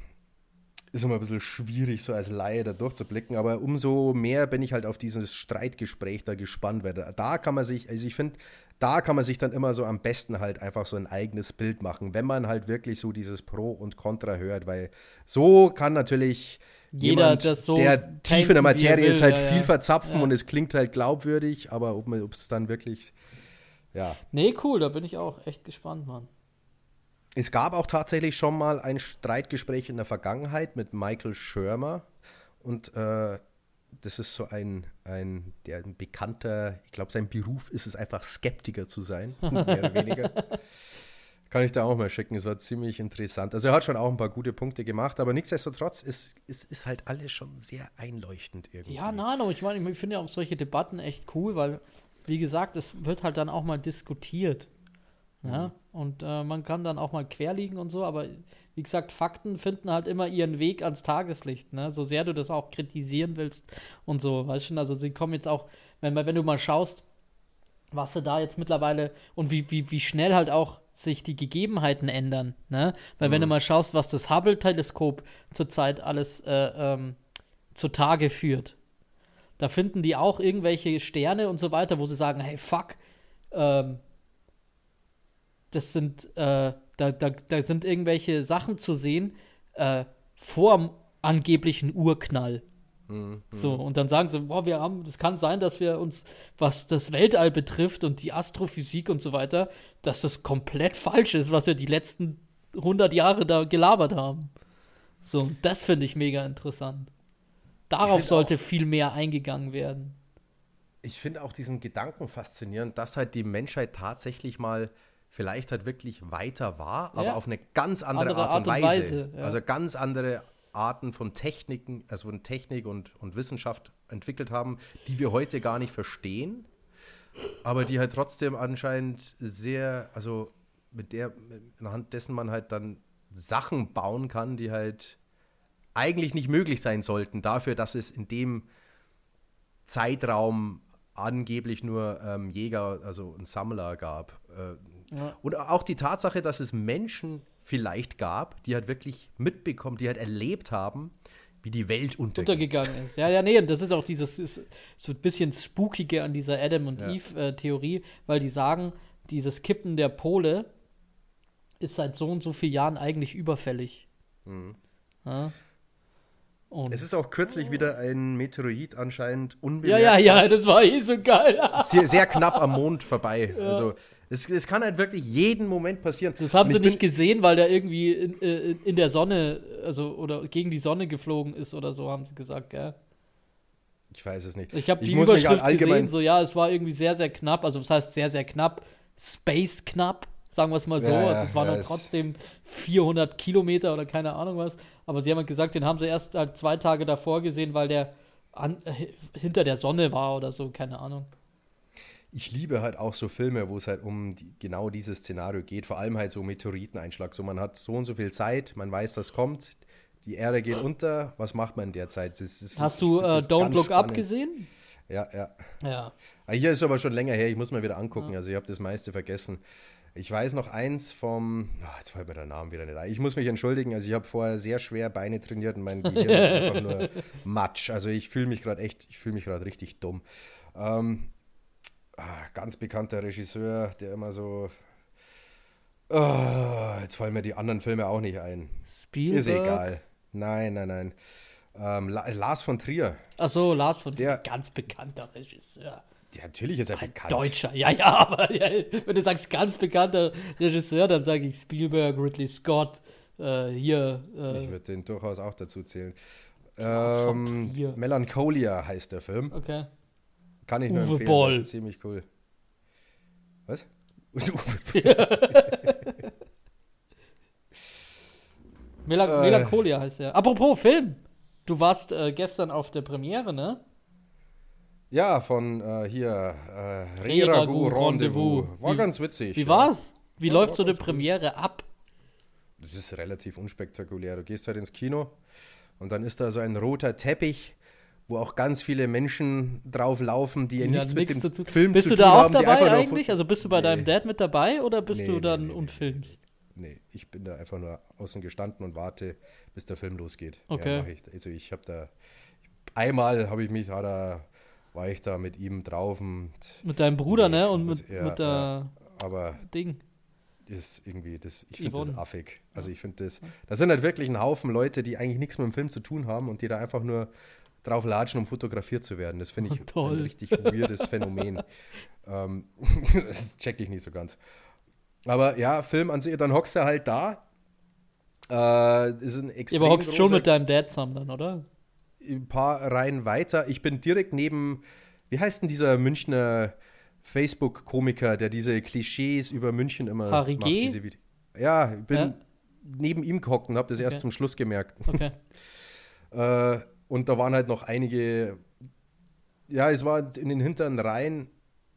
ist immer ein bisschen schwierig, so als Laie da durchzublicken, aber umso mehr bin ich halt auf dieses Streitgespräch da gespannt, weil da kann man sich, also ich finde, da kann man sich dann immer so am besten halt einfach so ein eigenes Bild machen, wenn man halt wirklich so dieses Pro und Contra hört, weil so kann natürlich jeder jemand, das so der tief in der Materie ist, halt ja, viel ja. verzapfen ja. und es klingt halt glaubwürdig, aber ob es dann wirklich, ja. Nee, cool, da bin ich auch echt gespannt, Mann. Es gab auch tatsächlich schon mal ein Streitgespräch in der Vergangenheit mit Michael Schirmer und äh, das ist so ein, ein, der, ein bekannter, ich glaube, sein Beruf ist es einfach Skeptiker zu sein, mehr oder weniger. Kann ich da auch mal schicken, es war ziemlich interessant. Also er hat schon auch ein paar gute Punkte gemacht, aber nichtsdestotrotz ist, ist, ist halt alles schon sehr einleuchtend irgendwie. Ja, nein, aber ich meine, ich finde ja auch solche Debatten echt cool, weil, wie gesagt, es wird halt dann auch mal diskutiert. Ja? Mhm. Und äh, man kann dann auch mal querliegen und so, aber wie gesagt, Fakten finden halt immer ihren Weg ans Tageslicht, ne? So sehr du das auch kritisieren willst und so, weißt du, also sie kommen jetzt auch, wenn, wenn du mal schaust, was sie da jetzt mittlerweile und wie, wie, wie schnell halt auch sich die Gegebenheiten ändern, ne? Weil mhm. wenn du mhm. mal schaust, was das Hubble-Teleskop zurzeit alles äh, ähm, zutage führt, da finden die auch irgendwelche Sterne und so weiter, wo sie sagen, hey, fuck, ähm, das sind, äh, da, da, da sind irgendwelche Sachen zu sehen äh, vor dem angeblichen Urknall. Mhm. So, und dann sagen sie, boah, wir haben, das kann sein, dass wir uns, was das Weltall betrifft und die Astrophysik und so weiter, dass das komplett falsch ist, was wir die letzten 100 Jahre da gelabert haben. So, das finde ich mega interessant. Darauf sollte auch, viel mehr eingegangen werden. Ich finde auch diesen Gedanken faszinierend, dass halt die Menschheit tatsächlich mal vielleicht halt wirklich weiter war, aber ja. auf eine ganz andere, andere Art, und Art und Weise. Weise ja. Also ganz andere Arten von Techniken, also von Technik und, und Wissenschaft entwickelt haben, die wir heute gar nicht verstehen, aber die halt trotzdem anscheinend sehr, also mit der, anhand dessen man halt dann Sachen bauen kann, die halt eigentlich nicht möglich sein sollten, dafür, dass es in dem Zeitraum angeblich nur ähm, Jäger, also ein Sammler gab. Äh, ja. Und auch die Tatsache, dass es Menschen vielleicht gab, die halt wirklich mitbekommen, die halt erlebt haben, wie die Welt untergegangen ist. Ja, ja, nee, das ist auch dieses ist, so ein bisschen spookige an dieser Adam und ja. Eve äh, Theorie, weil die sagen, dieses Kippen der Pole ist seit so und so vielen Jahren eigentlich überfällig. Mhm. Ja. Es ist auch kürzlich wieder ein Meteorit anscheinend unbemerkt. Ja, ja, ja, das war eh so geil. sehr, sehr knapp am Mond vorbei. Ja. Also es, es kann halt wirklich jeden Moment passieren. Das haben sie nicht gesehen, weil der irgendwie in, in, in, der Sonne, also oder gegen die Sonne geflogen ist oder so, haben sie gesagt, gell? Ich weiß es nicht. Ich habe die Überschrift gesehen, so ja, es war irgendwie sehr, sehr knapp. Also was heißt sehr, sehr knapp? Space knapp, sagen wir es mal so. Ja, also es waren ja, halt trotzdem 400 Kilometer oder keine Ahnung was. Aber sie haben halt gesagt, den haben sie erst halt zwei Tage davor gesehen, weil der an, äh, hinter der Sonne war oder so, keine Ahnung ich liebe halt auch so Filme, wo es halt um die, genau dieses Szenario geht. Vor allem halt so Meteoriteneinschlag. So, man hat so und so viel Zeit, man weiß, das kommt, die Erde geht unter. Was macht man in der Zeit? Das, das, Hast du uh, Don't Look spannend. Up gesehen? Ja, ja. Ja. Ah, hier ist aber schon länger her, ich muss mal wieder angucken. Ja. Also ich habe das meiste vergessen. Ich weiß noch eins vom, oh, jetzt fällt mir der Name wieder nicht ein. Ich muss mich entschuldigen, also ich habe vorher sehr schwer Beine trainiert und mein Gehirn ist einfach nur Matsch. Also ich fühle mich gerade echt, ich fühle mich gerade richtig dumm. Ähm, ah, ganz bekannter Regisseur, der immer so. Oh, jetzt fallen mir die anderen Filme auch nicht ein. Spielberg? Ist egal. Nein, nein, nein. Ähm, Lars von Trier. Ach so, Lars von Trier. Ganz bekannter Regisseur. Ja, natürlich ist er Ein bekannt. Deutscher, ja, ja, aber ja, wenn du sagst ganz bekannter Regisseur, dann sage ich Spielberg, Ridley Scott, äh, hier. Äh, ich würde den durchaus auch dazu zählen. Ähm, Melancholia heißt der Film. Okay. Kann ich nur Uwe empfehlen, Boll. das ist ziemlich cool. Was? Äh. Melancholia heißt er. Apropos Film. Du warst äh, gestern auf der Premiere, ne? Ja, von äh, hier äh, Reragu Rendezvous. War Wie, ganz witzig. Wie ja. war's? Wie Ja, läuft so eine ganz gut. Premiere ab? Das ist relativ unspektakulär. Du gehst halt ins Kino und dann ist da so ein roter Teppich, wo auch ganz viele Menschen drauf laufen, die, Die nichts dann mit nichts dem zu tun- Film Bist zu du tun da auch haben, die dabei einfach nur eigentlich? Foto- Also bist du bei Nee. deinem Dad mit dabei oder bist Nee, du dann nee, und filmst? Nee, ich bin da einfach nur außen gestanden und warte, bis der Film losgeht. Okay. Ja, ich. Also ich habe da einmal habe ich mich da, da war ich da mit ihm drauf und Mit deinem Bruder, Nee, ne? Und mit, ja, mit der aber Ding. ist irgendwie das ich finde das affig. Also ich finde das da sind halt wirklich ein Haufen Leute, die eigentlich nichts mit dem Film zu tun haben und die da einfach nur drauf latschen, um fotografiert zu werden. Das finde ich Toll. ein richtig weirdes Phänomen. ähm, das check ich nicht so ganz. Aber ja, Film an sich, dann hockst du halt da. Äh, ist ein extrem aber hockst schon mit deinem Dad zusammen dann, oder? Ein paar Reihen weiter. Ich bin direkt neben, wie heißt denn dieser Münchner Facebook-Komiker, der diese Klischees über München immer Harry macht? Diese Vide- ja, ich bin Ja. neben ihm gehockt und habe das erst Okay. zum Schluss gemerkt. Okay. Äh, und da waren halt noch einige, ja, es war in den hinteren Reihen,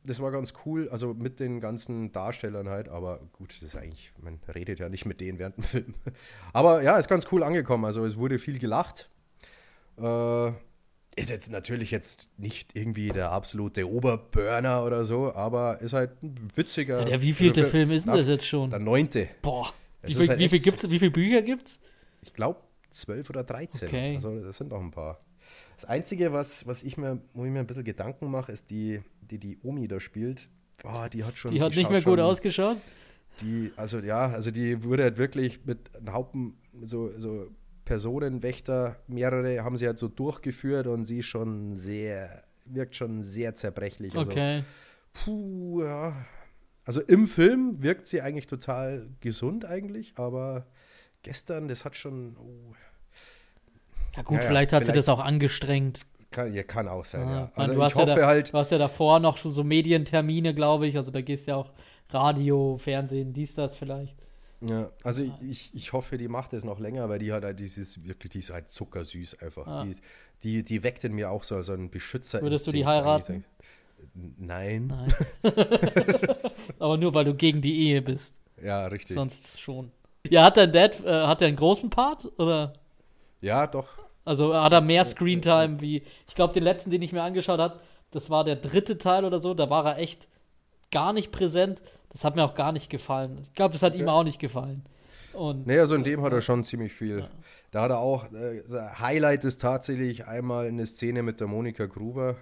das war ganz cool, also mit den ganzen Darstellern halt, aber gut, das ist eigentlich, man redet ja nicht mit denen während dem Film. Aber ja, ist ganz cool angekommen, also es wurde viel gelacht. Äh, ist jetzt natürlich jetzt nicht irgendwie der absolute Oberburner oder so, aber ist halt ein witziger. Ja, der wievielte für- Film ist denn das jetzt schon? Der neunte. Boah. Wie, viel, halt wie, viel gibt's, wie viele Bücher gibt's? Ich glaube zwölf oder 13. Okay. Also das sind noch ein paar. Das Einzige, was, was ich mir, wo ich mir ein bisschen Gedanken mache, ist die, die die Omi da spielt. Oh, die hat schon. Die hat nicht schaut mehr gut schon, ausgeschaut. Die, also ja, also die wurde halt wirklich mit einem Haufen so, so Personenwächter, mehrere haben sie halt so durchgeführt und sie schon sehr, wirkt schon sehr zerbrechlich. Also, Okay. Puh, ja. Also im Film wirkt sie eigentlich total gesund eigentlich, aber gestern, das hat schon, oh, Ja gut, Ja, ja, vielleicht hat sie vielleicht- das auch angestrengt. kann, ja, kann auch sein, ja. man, Also du ich hast ja hoffe da, halt, Du hast ja davor noch schon so Medientermine, glaube ich. Also da gehst ja auch Radio, Fernsehen, dies, das vielleicht. Ja, also ich, ich, ich hoffe, die macht es noch länger, weil die hat halt dieses, wirklich, die ist halt zuckersüß einfach. Ah. Die, die, die weckt in mir auch so, so einen Beschützer. Würdest du die heiraten? Nein. Nein. Aber nur weil du gegen die Ehe bist. Ja, richtig. Sonst schon. Ja, hat dein Dad, äh, hat er einen großen Part? Oder? Ja, doch. Also hat er mehr Screentime wie. Ich glaube, den letzten, den ich mir angeschaut habe, das war der dritte Teil oder so. Da war er echt gar nicht präsent. Das hat mir auch gar nicht gefallen. Ich glaube, das hat ihm Ja. auch nicht gefallen. Und Nee, also in dem hat er schon ziemlich viel. Da hat er auch, äh, Highlight ist tatsächlich einmal eine Szene mit der Monika Gruber.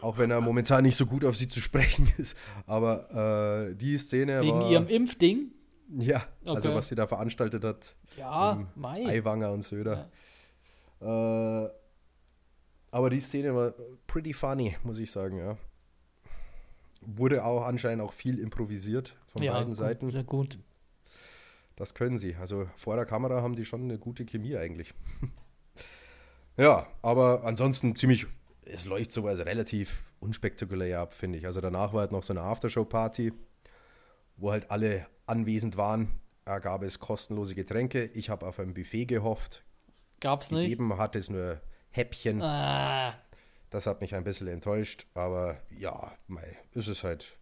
Auch wenn er momentan nicht so gut auf sie zu sprechen ist. Aber äh, die Szene wegen war. ihrem Impfding. ja, also Okay. was sie da veranstaltet hat. Ja, Mai. Aiwanger und Söder. Äh, aber die Szene war pretty funny, muss ich sagen, ja. Wurde auch anscheinend auch viel improvisiert von ja, beiden gut, Seiten. Sehr gut. Das können sie. Also vor der Kamera haben die schon eine gute Chemie eigentlich. ja, aber ansonsten ziemlich, es läuft sowas relativ unspektakulär ab, finde ich. Also danach war halt noch so eine Aftershow-Party, wo halt alle anwesend waren. Da gab es kostenlose Getränke. Ich habe auf ein Buffet gehofft. Gab's nicht. Gegeben hat es nur Häppchen. Ah, Das hat mich ein bisschen enttäuscht, aber ja, mei, ist es halt.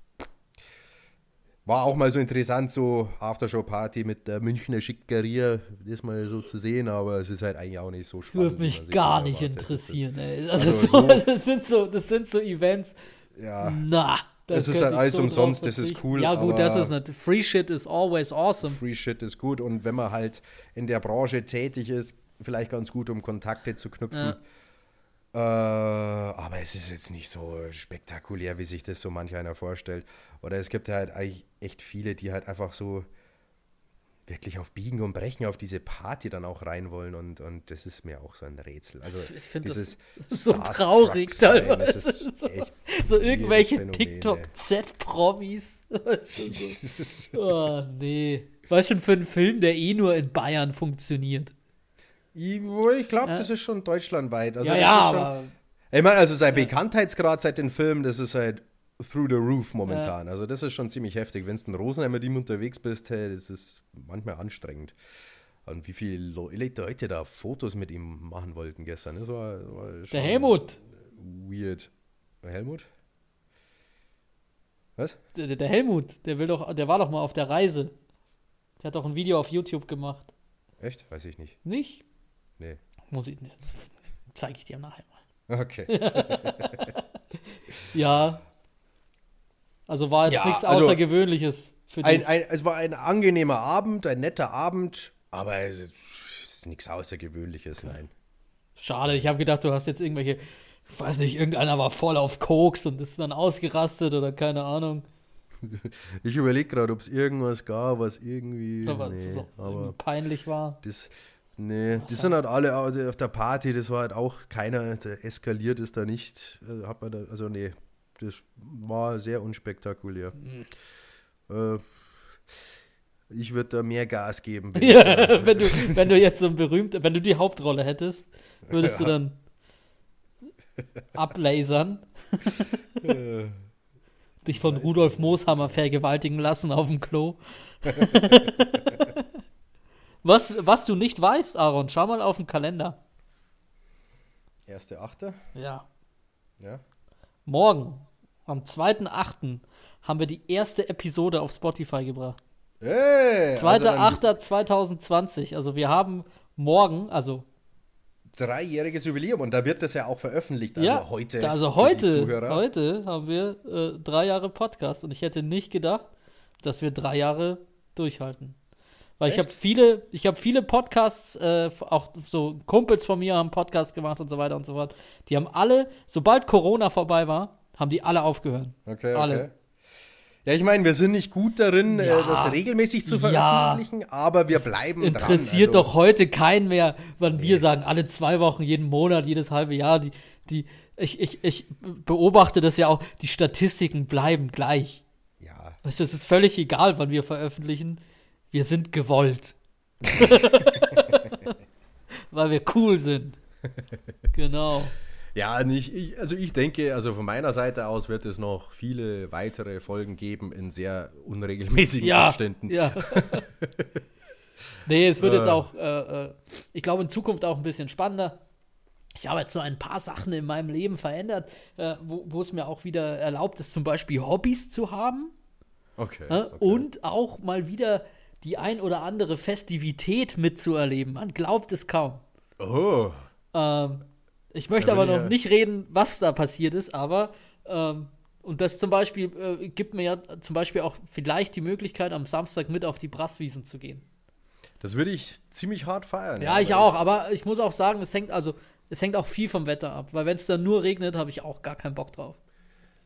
War auch mal so interessant, so Aftershow-Party mit der Münchner Schickeria, das mal so zu sehen, aber es ist halt eigentlich auch nicht so spannend. würde mich gar das nicht erwartet. interessieren, ey. Also, Also so, so- das, sind so, das sind so Events. Das ja, Na. da Es ist halt alles drauf umsonst, das ist cool, Ja, gut, das ist nicht. Free shit is always awesome. Free Shit ist gut und wenn man halt in der Branche tätig ist, vielleicht ganz gut, um Kontakte zu knüpfen. Äh, aber es ist jetzt nicht so spektakulär, wie sich das so manch einer vorstellt. Oder es gibt halt echt viele, die halt einfach so wirklich auf Biegen und Brechen auf diese Party dann auch rein wollen und, und das ist mir auch so ein Rätsel. Also ich finde das so traurig teilweise. Das ist So- echt So irgendwelche. TikTok-Z-Promis. oh, nee. Was schon für einen Film, der eh nur in Bayern funktioniert. Ich, ich glaube, Ja. das ist schon deutschlandweit. Also ja, ja, schon, aber Ich meine, also sein Bekanntheitsgrad seit den Filmen, das ist halt through the roof momentan. Also das ist schon ziemlich heftig. Wenn du in Rosenheim mit ihm unterwegs bist, hey, das ist manchmal anstrengend. Und wie viele Leute da Fotos mit ihm machen wollten gestern. Das war, war der Helmut. Weird. Helmut? Was? Der, der, Helmut, der will doch, der war doch mal auf der Reise. Der hat doch ein Video auf YouTube gemacht. Echt? Weiß ich nicht. Nicht? Nee. Muss ich. Zeige ich dir nachher mal. Okay. ja. Also war jetzt ja, nichts also Außergewöhnliches für dich. Ein, ein, es war ein angenehmer Abend, ein netter Abend, aber es ist, ist nichts Außergewöhnliches, nein. Schade, ich habe gedacht, du hast jetzt irgendwelche, ich weiß nicht, irgendeiner war voll auf Koks und ist dann ausgerastet oder keine Ahnung. Ich überlege gerade, ob es irgendwas gab, was irgendwie aber nee, so aber peinlich war. Das, nee, die sind halt alle auf der Party, das war halt auch keiner, der eskaliert ist da nicht. Äh, hat man da, also nee, das war sehr unspektakulär. Mhm. Äh, ich würde da mehr Gas geben. Wenn, ja, wenn, du, wenn du jetzt so ein berühmter, wenn du die Hauptrolle hättest, würdest ja. du dann ablasern. Dich von Rudolf Mooshammer vergewaltigen lassen auf dem Klo. Was, was du nicht weißt, Aaron, schau mal auf den Kalender. Erste Achte? Ja. Ja. Morgen, am 2.8., haben wir die erste Episode auf Spotify gebracht. Hey, 2.8.2020. Also, also wir haben morgen, also dreijähriges Jubiläum und da wird das ja auch veröffentlicht. Also ja, heute. Also heute, heute haben wir äh, drei Jahre Podcast und ich hätte nicht gedacht, dass wir drei Jahre durchhalten. Weil Echt? ich habe viele, ich habe viele Podcasts, äh, auch so Kumpels von mir haben Podcasts gemacht und so weiter und so fort. Die haben alle, sobald Corona vorbei war, haben die alle aufgehört. Okay, alle. Okay. Ja, ich meine, wir sind nicht gut darin, äh, ja, äh, das regelmäßig zu veröffentlichen, ja. aber wir bleiben Interessiert dran, also. doch heute keinen mehr, wann nee. wir sagen, alle zwei Wochen, jeden Monat, jedes halbe Jahr. Die, die, ich, ich, ich beobachte das ja auch, die Statistiken bleiben gleich. Ja. Weißt du, es ist völlig egal, wann wir veröffentlichen. Wir sind gewollt. Weil wir cool sind. Genau. Ja, nicht, ich, also ich denke, also von meiner Seite aus wird es noch viele weitere Folgen geben in sehr unregelmäßigen ja, Abständen. Ja. nee, es wird äh. jetzt auch, äh, äh, ich glaube, in Zukunft auch ein bisschen spannender. Ich habe jetzt so ein paar Sachen in meinem Leben verändert, äh, wo, wo, es mir auch wieder erlaubt ist, zum Beispiel Hobbys zu haben. Okay, okay. Und auch mal wieder die ein oder andere Festivität mitzuerleben. Man glaubt es kaum. Oh. Ähm, ich möchte aber noch nicht reden, was da passiert ist, aber ähm, und das zum Beispiel äh, gibt mir ja zum Beispiel auch vielleicht die Möglichkeit, am Samstag mit auf die Brasswiesen zu gehen. Das würde ich ziemlich hart feiern. Ja, ja ich auch, aber ich muss auch sagen, es hängt also, es hängt auch viel vom Wetter ab, weil wenn es dann nur regnet, habe ich auch gar keinen Bock drauf.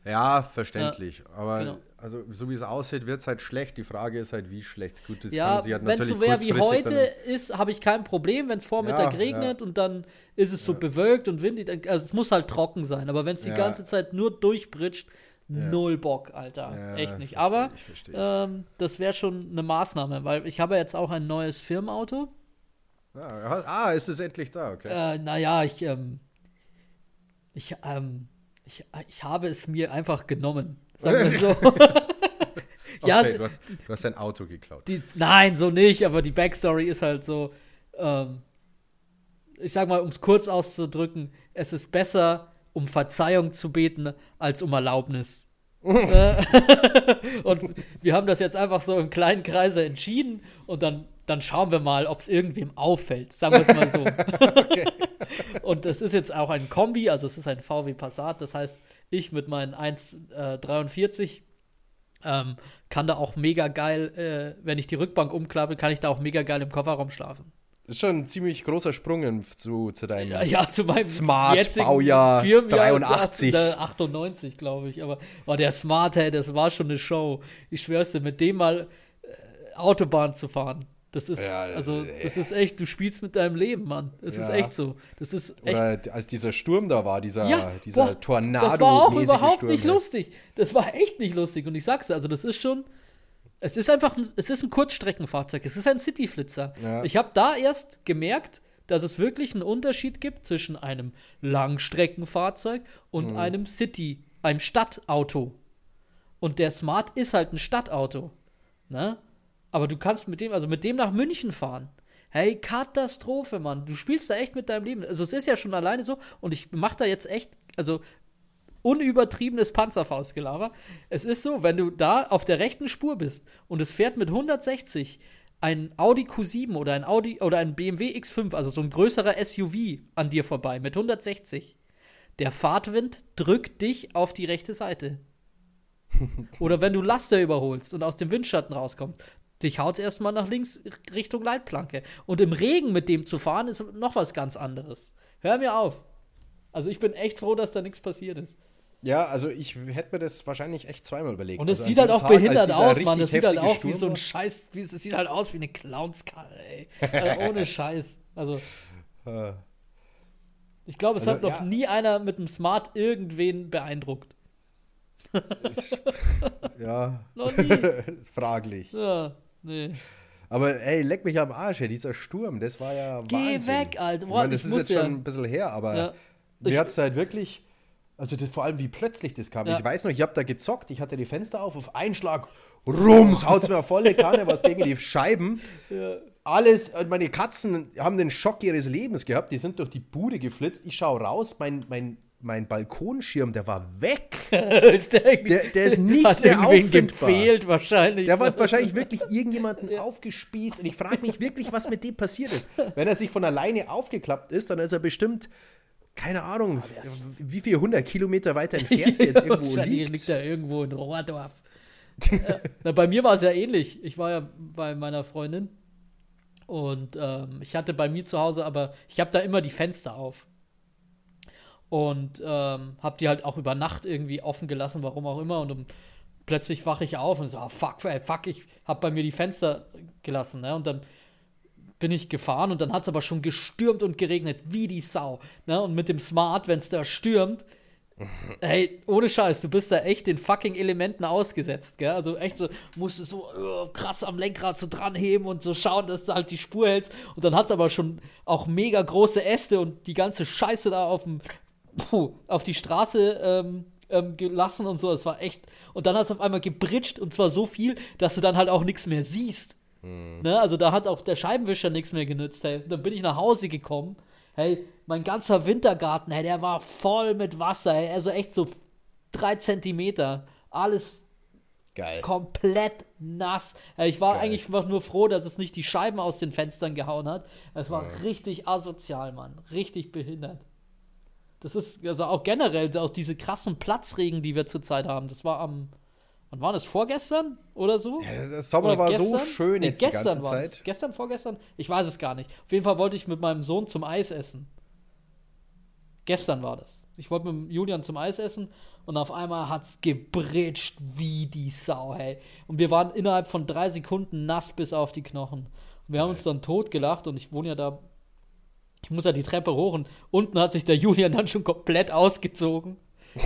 Ja, verständlich. Ja, aber genau. also so wie es aussieht, wird es halt schlecht. Die Frage ist halt, wie schlecht. Gut, das ja, halt wenn es so wäre wie heute ist, habe ich kein Problem, wenn es Vormittag ja, regnet und dann ist es so bewölkt und windig. Also es muss halt trocken sein. Aber wenn es die ganze Zeit nur durchbritscht, null Bock, Alter. Echt nicht. Aber ich, ich. Ähm, das wäre schon eine Maßnahme, weil ich habe jetzt auch ein neues Firmenauto. Ah, ah ist es endlich da, okay. Äh, naja, ich, ähm, ich, ähm, ich, ich habe es mir einfach genommen. Sagen wir so. ja, okay, du hast, du hast dein Auto geklaut. Die, nein, so nicht, aber die Backstory ist halt so, ähm, ich sag mal, um es kurz auszudrücken, es ist besser, um Verzeihung zu beten, als um Erlaubnis. Äh, und wir haben das jetzt einfach so im kleinen Kreise entschieden und dann dann schauen wir mal, ob es irgendwem auffällt. Sagen wir es mal so. okay. Und es ist jetzt auch ein Kombi, also es ist ein VW Passat. Das heißt, ich mit meinen 1,43 äh, ähm, kann da auch mega geil, äh, wenn ich die Rückbank umklappe, kann ich da auch mega geil im Kofferraum schlafen. Das ist schon ein ziemlich großer Sprung zu, zu deinem ja, ja, zu meinem Smart Baujahr 83. 98, glaube ich. Aber oh, der Smart, hey, das war schon eine Show. Ich schwör's dir, mit dem mal äh, Autobahn zu fahren. Das ist, ja, also, äh, das ist echt, du spielst mit deinem Leben, Mann. Es ja. ist echt so. Das ist echt. Oder als dieser Sturm da war, dieser, ja, dieser boah, Tornado. Das war auch überhaupt Sturm, nicht lustig. Das war echt nicht lustig. Und ich sag's dir, also, das ist schon. Es ist einfach, ein, es ist ein Kurzstreckenfahrzeug. Es ist ein Cityflitzer. Ja. Ich habe da erst gemerkt, dass es wirklich einen Unterschied gibt zwischen einem Langstreckenfahrzeug und mhm. einem City, einem Stadtauto. Und der Smart ist halt ein Stadtauto. Ne? Aber du kannst mit dem, also mit dem nach München fahren. Hey, Katastrophe, Mann. Du spielst da echt mit deinem Leben. Also es ist ja schon alleine so und ich mach da jetzt echt, also unübertriebenes Panzerfaustgelaber. Es ist so, wenn du da auf der rechten Spur bist und es fährt mit 160 ein Audi Q7 oder ein Audi oder ein BMW X5, also so ein größerer SUV an dir vorbei mit 160. Der Fahrtwind drückt dich auf die rechte Seite. oder wenn du Laster überholst und aus dem Windschatten rauskommst, dich haut es erstmal nach links Richtung Leitplanke. Und im Regen mit dem zu fahren ist noch was ganz anderes. Hör mir auf. Also ich bin echt froh, dass da nichts passiert ist. Ja, also ich hätte mir das wahrscheinlich echt zweimal überlegt. Und es also sieht halt auch Tag, behindert aus, Mann. Das sieht halt auch Sturm wie so ein Scheiß, wie, es sieht halt aus wie eine Clownskarre, ey. Also ohne Scheiß. Also. Ich glaube, es also, hat noch ja. nie einer mit einem Smart irgendwen beeindruckt. ja. noch nie. Fraglich. Ja, nee. Aber ey, leck mich am Arsch, ey, dieser Sturm, das war ja Geh Wahnsinn. weg, Alter. Boah, ich meine, das ist jetzt ja. schon ein bisschen her, aber ja. mir hat es halt wirklich also das, vor allem, wie plötzlich das kam. Ja. Ich weiß noch, ich habe da gezockt, ich hatte die Fenster auf, auf einen Schlag, rums, haut's mir volle Kanne, was gegen die Scheiben. Ja. Alles, meine Katzen haben den Schock ihres Lebens gehabt, die sind durch die Bude geflitzt. Ich schaue raus, mein, mein, mein Balkonschirm, der war weg. ist der, der, der, ist nicht hat mehr auffindbar. gefehlt wahrscheinlich. Der hat wahrscheinlich wirklich irgendjemanden ja. aufgespießt und ich frage mich wirklich, was mit dem passiert ist. Wenn er sich von alleine aufgeklappt ist, dann ist er bestimmt keine Ahnung, oh, wie viele hundert Kilometer weiter entfernt jetzt irgendwo liegt. liegt er irgendwo in Rohrdorf. na, bei mir war es ja ähnlich. Ich war ja bei meiner Freundin und ähm, ich hatte bei mir zu Hause, aber ich habe da immer die Fenster auf. Und ähm, habe die halt auch über Nacht irgendwie offen gelassen, warum auch immer. Und um, plötzlich wache ich auf und so, oh, fuck, ey, fuck, ich habe bei mir die Fenster gelassen. Ne? Und dann bin ich gefahren und dann hat es aber schon gestürmt und geregnet, wie die Sau. Ne? Und mit dem Smart, wenn es da stürmt, Hey, ohne Scheiß, du bist da echt den fucking Elementen ausgesetzt, gell? Also echt so, musst du so uh, krass am Lenkrad so dranheben und so schauen, dass du halt die Spur hältst. Und dann hat es aber schon auch mega große Äste und die ganze Scheiße da auf dem, puh, auf die Straße ähm, ähm, gelassen und so. Es war echt. Und dann hat es auf einmal gebritscht und zwar so viel, dass du dann halt auch nichts mehr siehst. Mhm. Ne? Also da hat auch der Scheibenwischer nichts mehr genützt. Hey. Dann bin ich nach Hause gekommen. Hey, mein ganzer Wintergarten, hey, der war voll mit Wasser. Hey. Also echt so drei Zentimeter. Alles Geil. komplett nass. Ich war Geil. eigentlich einfach nur froh, dass es nicht die Scheiben aus den Fenstern gehauen hat. Es war ja. richtig asozial, Mann. Richtig behindert. Das ist also auch generell auch diese krassen Platzregen, die wir zurzeit haben. Das war am Wann war das? Vorgestern oder so? Ja, der Sommer oder war gestern? so schön nee, jetzt gestern die ganze Zeit. Gestern, vorgestern? Ich weiß es gar nicht. Auf jeden Fall wollte ich mit meinem Sohn zum Eis essen. Gestern war das. Ich wollte mit Julian zum Eis essen und auf einmal hat es gebritscht wie die Sau, hey. Und wir waren innerhalb von drei Sekunden nass bis auf die Knochen. Und wir haben uns dann totgelacht und ich wohne ja da. Ich muss ja die Treppe hoch und unten hat sich der Julian dann schon komplett ausgezogen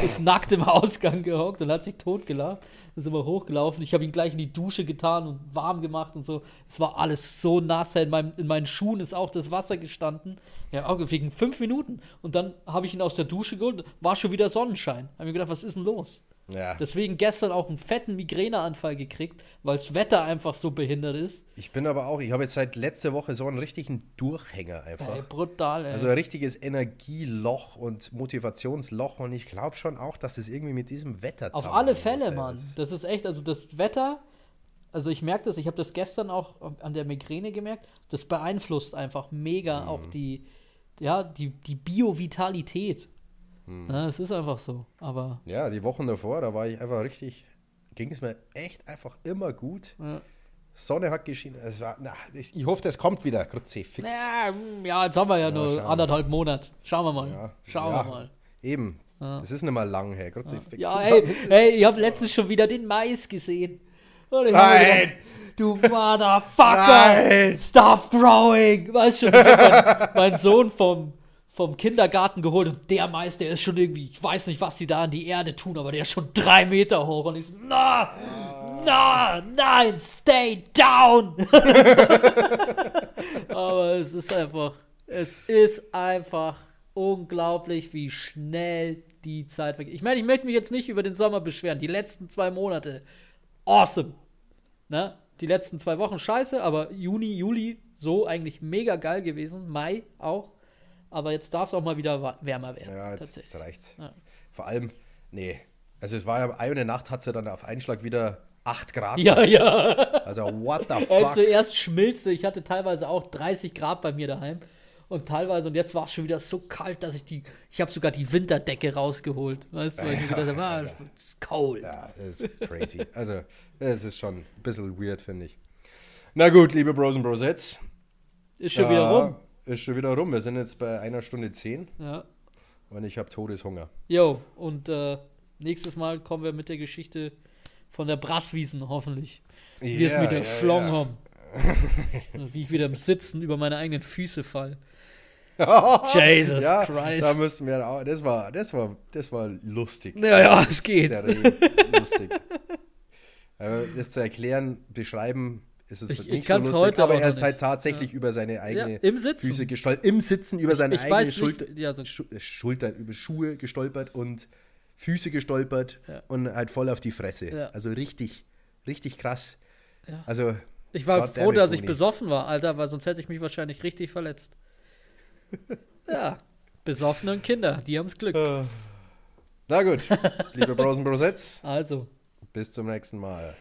ist nackt im Ausgang gehockt und hat sich totgelacht. Dann sind wir hochgelaufen. Ich habe ihn gleich in die Dusche getan und warm gemacht und so. Es war alles so nass. In, meinem, in meinen Schuhen ist auch das Wasser gestanden. Ja, auch wegen fünf Minuten. Und dann habe ich ihn aus der Dusche geholt. War schon wieder Sonnenschein. Habe mir gedacht, was ist denn los? Ja. Deswegen gestern auch einen fetten Migräneanfall gekriegt, weil das Wetter einfach so behindert ist. Ich bin aber auch, ich habe jetzt seit letzter Woche so einen richtigen Durchhänger einfach. Ey, brutal, ey. Also ein richtiges Energieloch und Motivationsloch und ich glaube schon auch, dass es irgendwie mit diesem Wetter Auf alle Fälle, muss, Mann. Das, das ist echt, also das Wetter, also ich merke das, ich habe das gestern auch an der Migräne gemerkt, das beeinflusst einfach mega mhm. auch die, ja, die, die Biovitalität. Hm. Ja, es ist einfach so. Aber. Ja, die Wochen davor, da war ich einfach richtig, ging es mir echt einfach immer gut. Ja. Sonne hat geschienen. Es war, na, ich, ich hoffe, es kommt wieder. Fix. Ja, hm, ja, jetzt haben wir ja, ja nur anderthalb Monate. Schauen wir mal. Ja, Schauen wir mal. Eben. Es ist nicht mal lang her. Fix. Ja, ey, ey, ich habe letztens schon wieder den Mais gesehen. Nein! Gedacht, du Motherfucker! Nein. Stop growing! Weißt du, mein, mein Sohn vom vom Kindergarten geholt und der Meister ist schon irgendwie, ich weiß nicht, was die da an die Erde tun, aber der ist schon drei Meter hoch und ich so, na, na, nein, stay down. aber es ist einfach, es ist einfach unglaublich, wie schnell die Zeit weg. Ich meine, ich möchte mich jetzt nicht über den Sommer beschweren. Die letzten zwei Monate, awesome. Ne? Die letzten zwei Wochen scheiße, aber Juni, Juli, so eigentlich mega geil gewesen. Mai auch. Aber jetzt darf es auch mal wieder wärmer werden. Ja, jetzt, jetzt reicht. Ja. Vor allem, nee. Also es war ja eine Nacht, hat sie dann auf Einschlag wieder 8 Grad. Ja, ja. Also what the fuck. Also erst schmilzte, ich hatte teilweise auch 30 Grad bei mir daheim. Und teilweise, und jetzt war es schon wieder so kalt, dass ich die, ich habe sogar die Winterdecke rausgeholt. Weißt du, weil ich mir gedacht habe, ah, es ist kalt. Ja, das ist crazy. also, es ist schon ein bisschen weird, finde ich. Na gut, liebe Bros und Brosettes. Ist schon äh, wieder rum. Ist schon wieder rum. Wir sind jetzt bei einer Stunde zehn. Ja. Und ich habe Todeshunger. Jo, und äh, nächstes Mal kommen wir mit der Geschichte von der Brasswiesen, hoffentlich. Wie yeah, es mit der yeah, Schlong yeah. haben. Wie ich wieder im Sitzen über meine eigenen Füße fall. Jesus ja, Christ. Da müssen wir auch, das war, das war, das war lustig. Ja, ja, es geht. lustig. das zu erklären, beschreiben, ist es ich, nicht ich so lustig, heute aber er ist halt tatsächlich ja. über seine eigene ja, Füße gestolpert, im Sitzen über seine ich eigene Schulter, ja, so. Schulter, über Schuhe gestolpert und Füße gestolpert und halt voll auf die Fresse. Also richtig, richtig krass. Also ich war Gott froh, dass ich besoffen war, Alter, weil sonst hätte ich mich wahrscheinlich richtig verletzt. ja, besoffene Kinder, die haben's Glück. Na gut, liebe Bros und Brosets. Also. Bis zum nächsten Mal.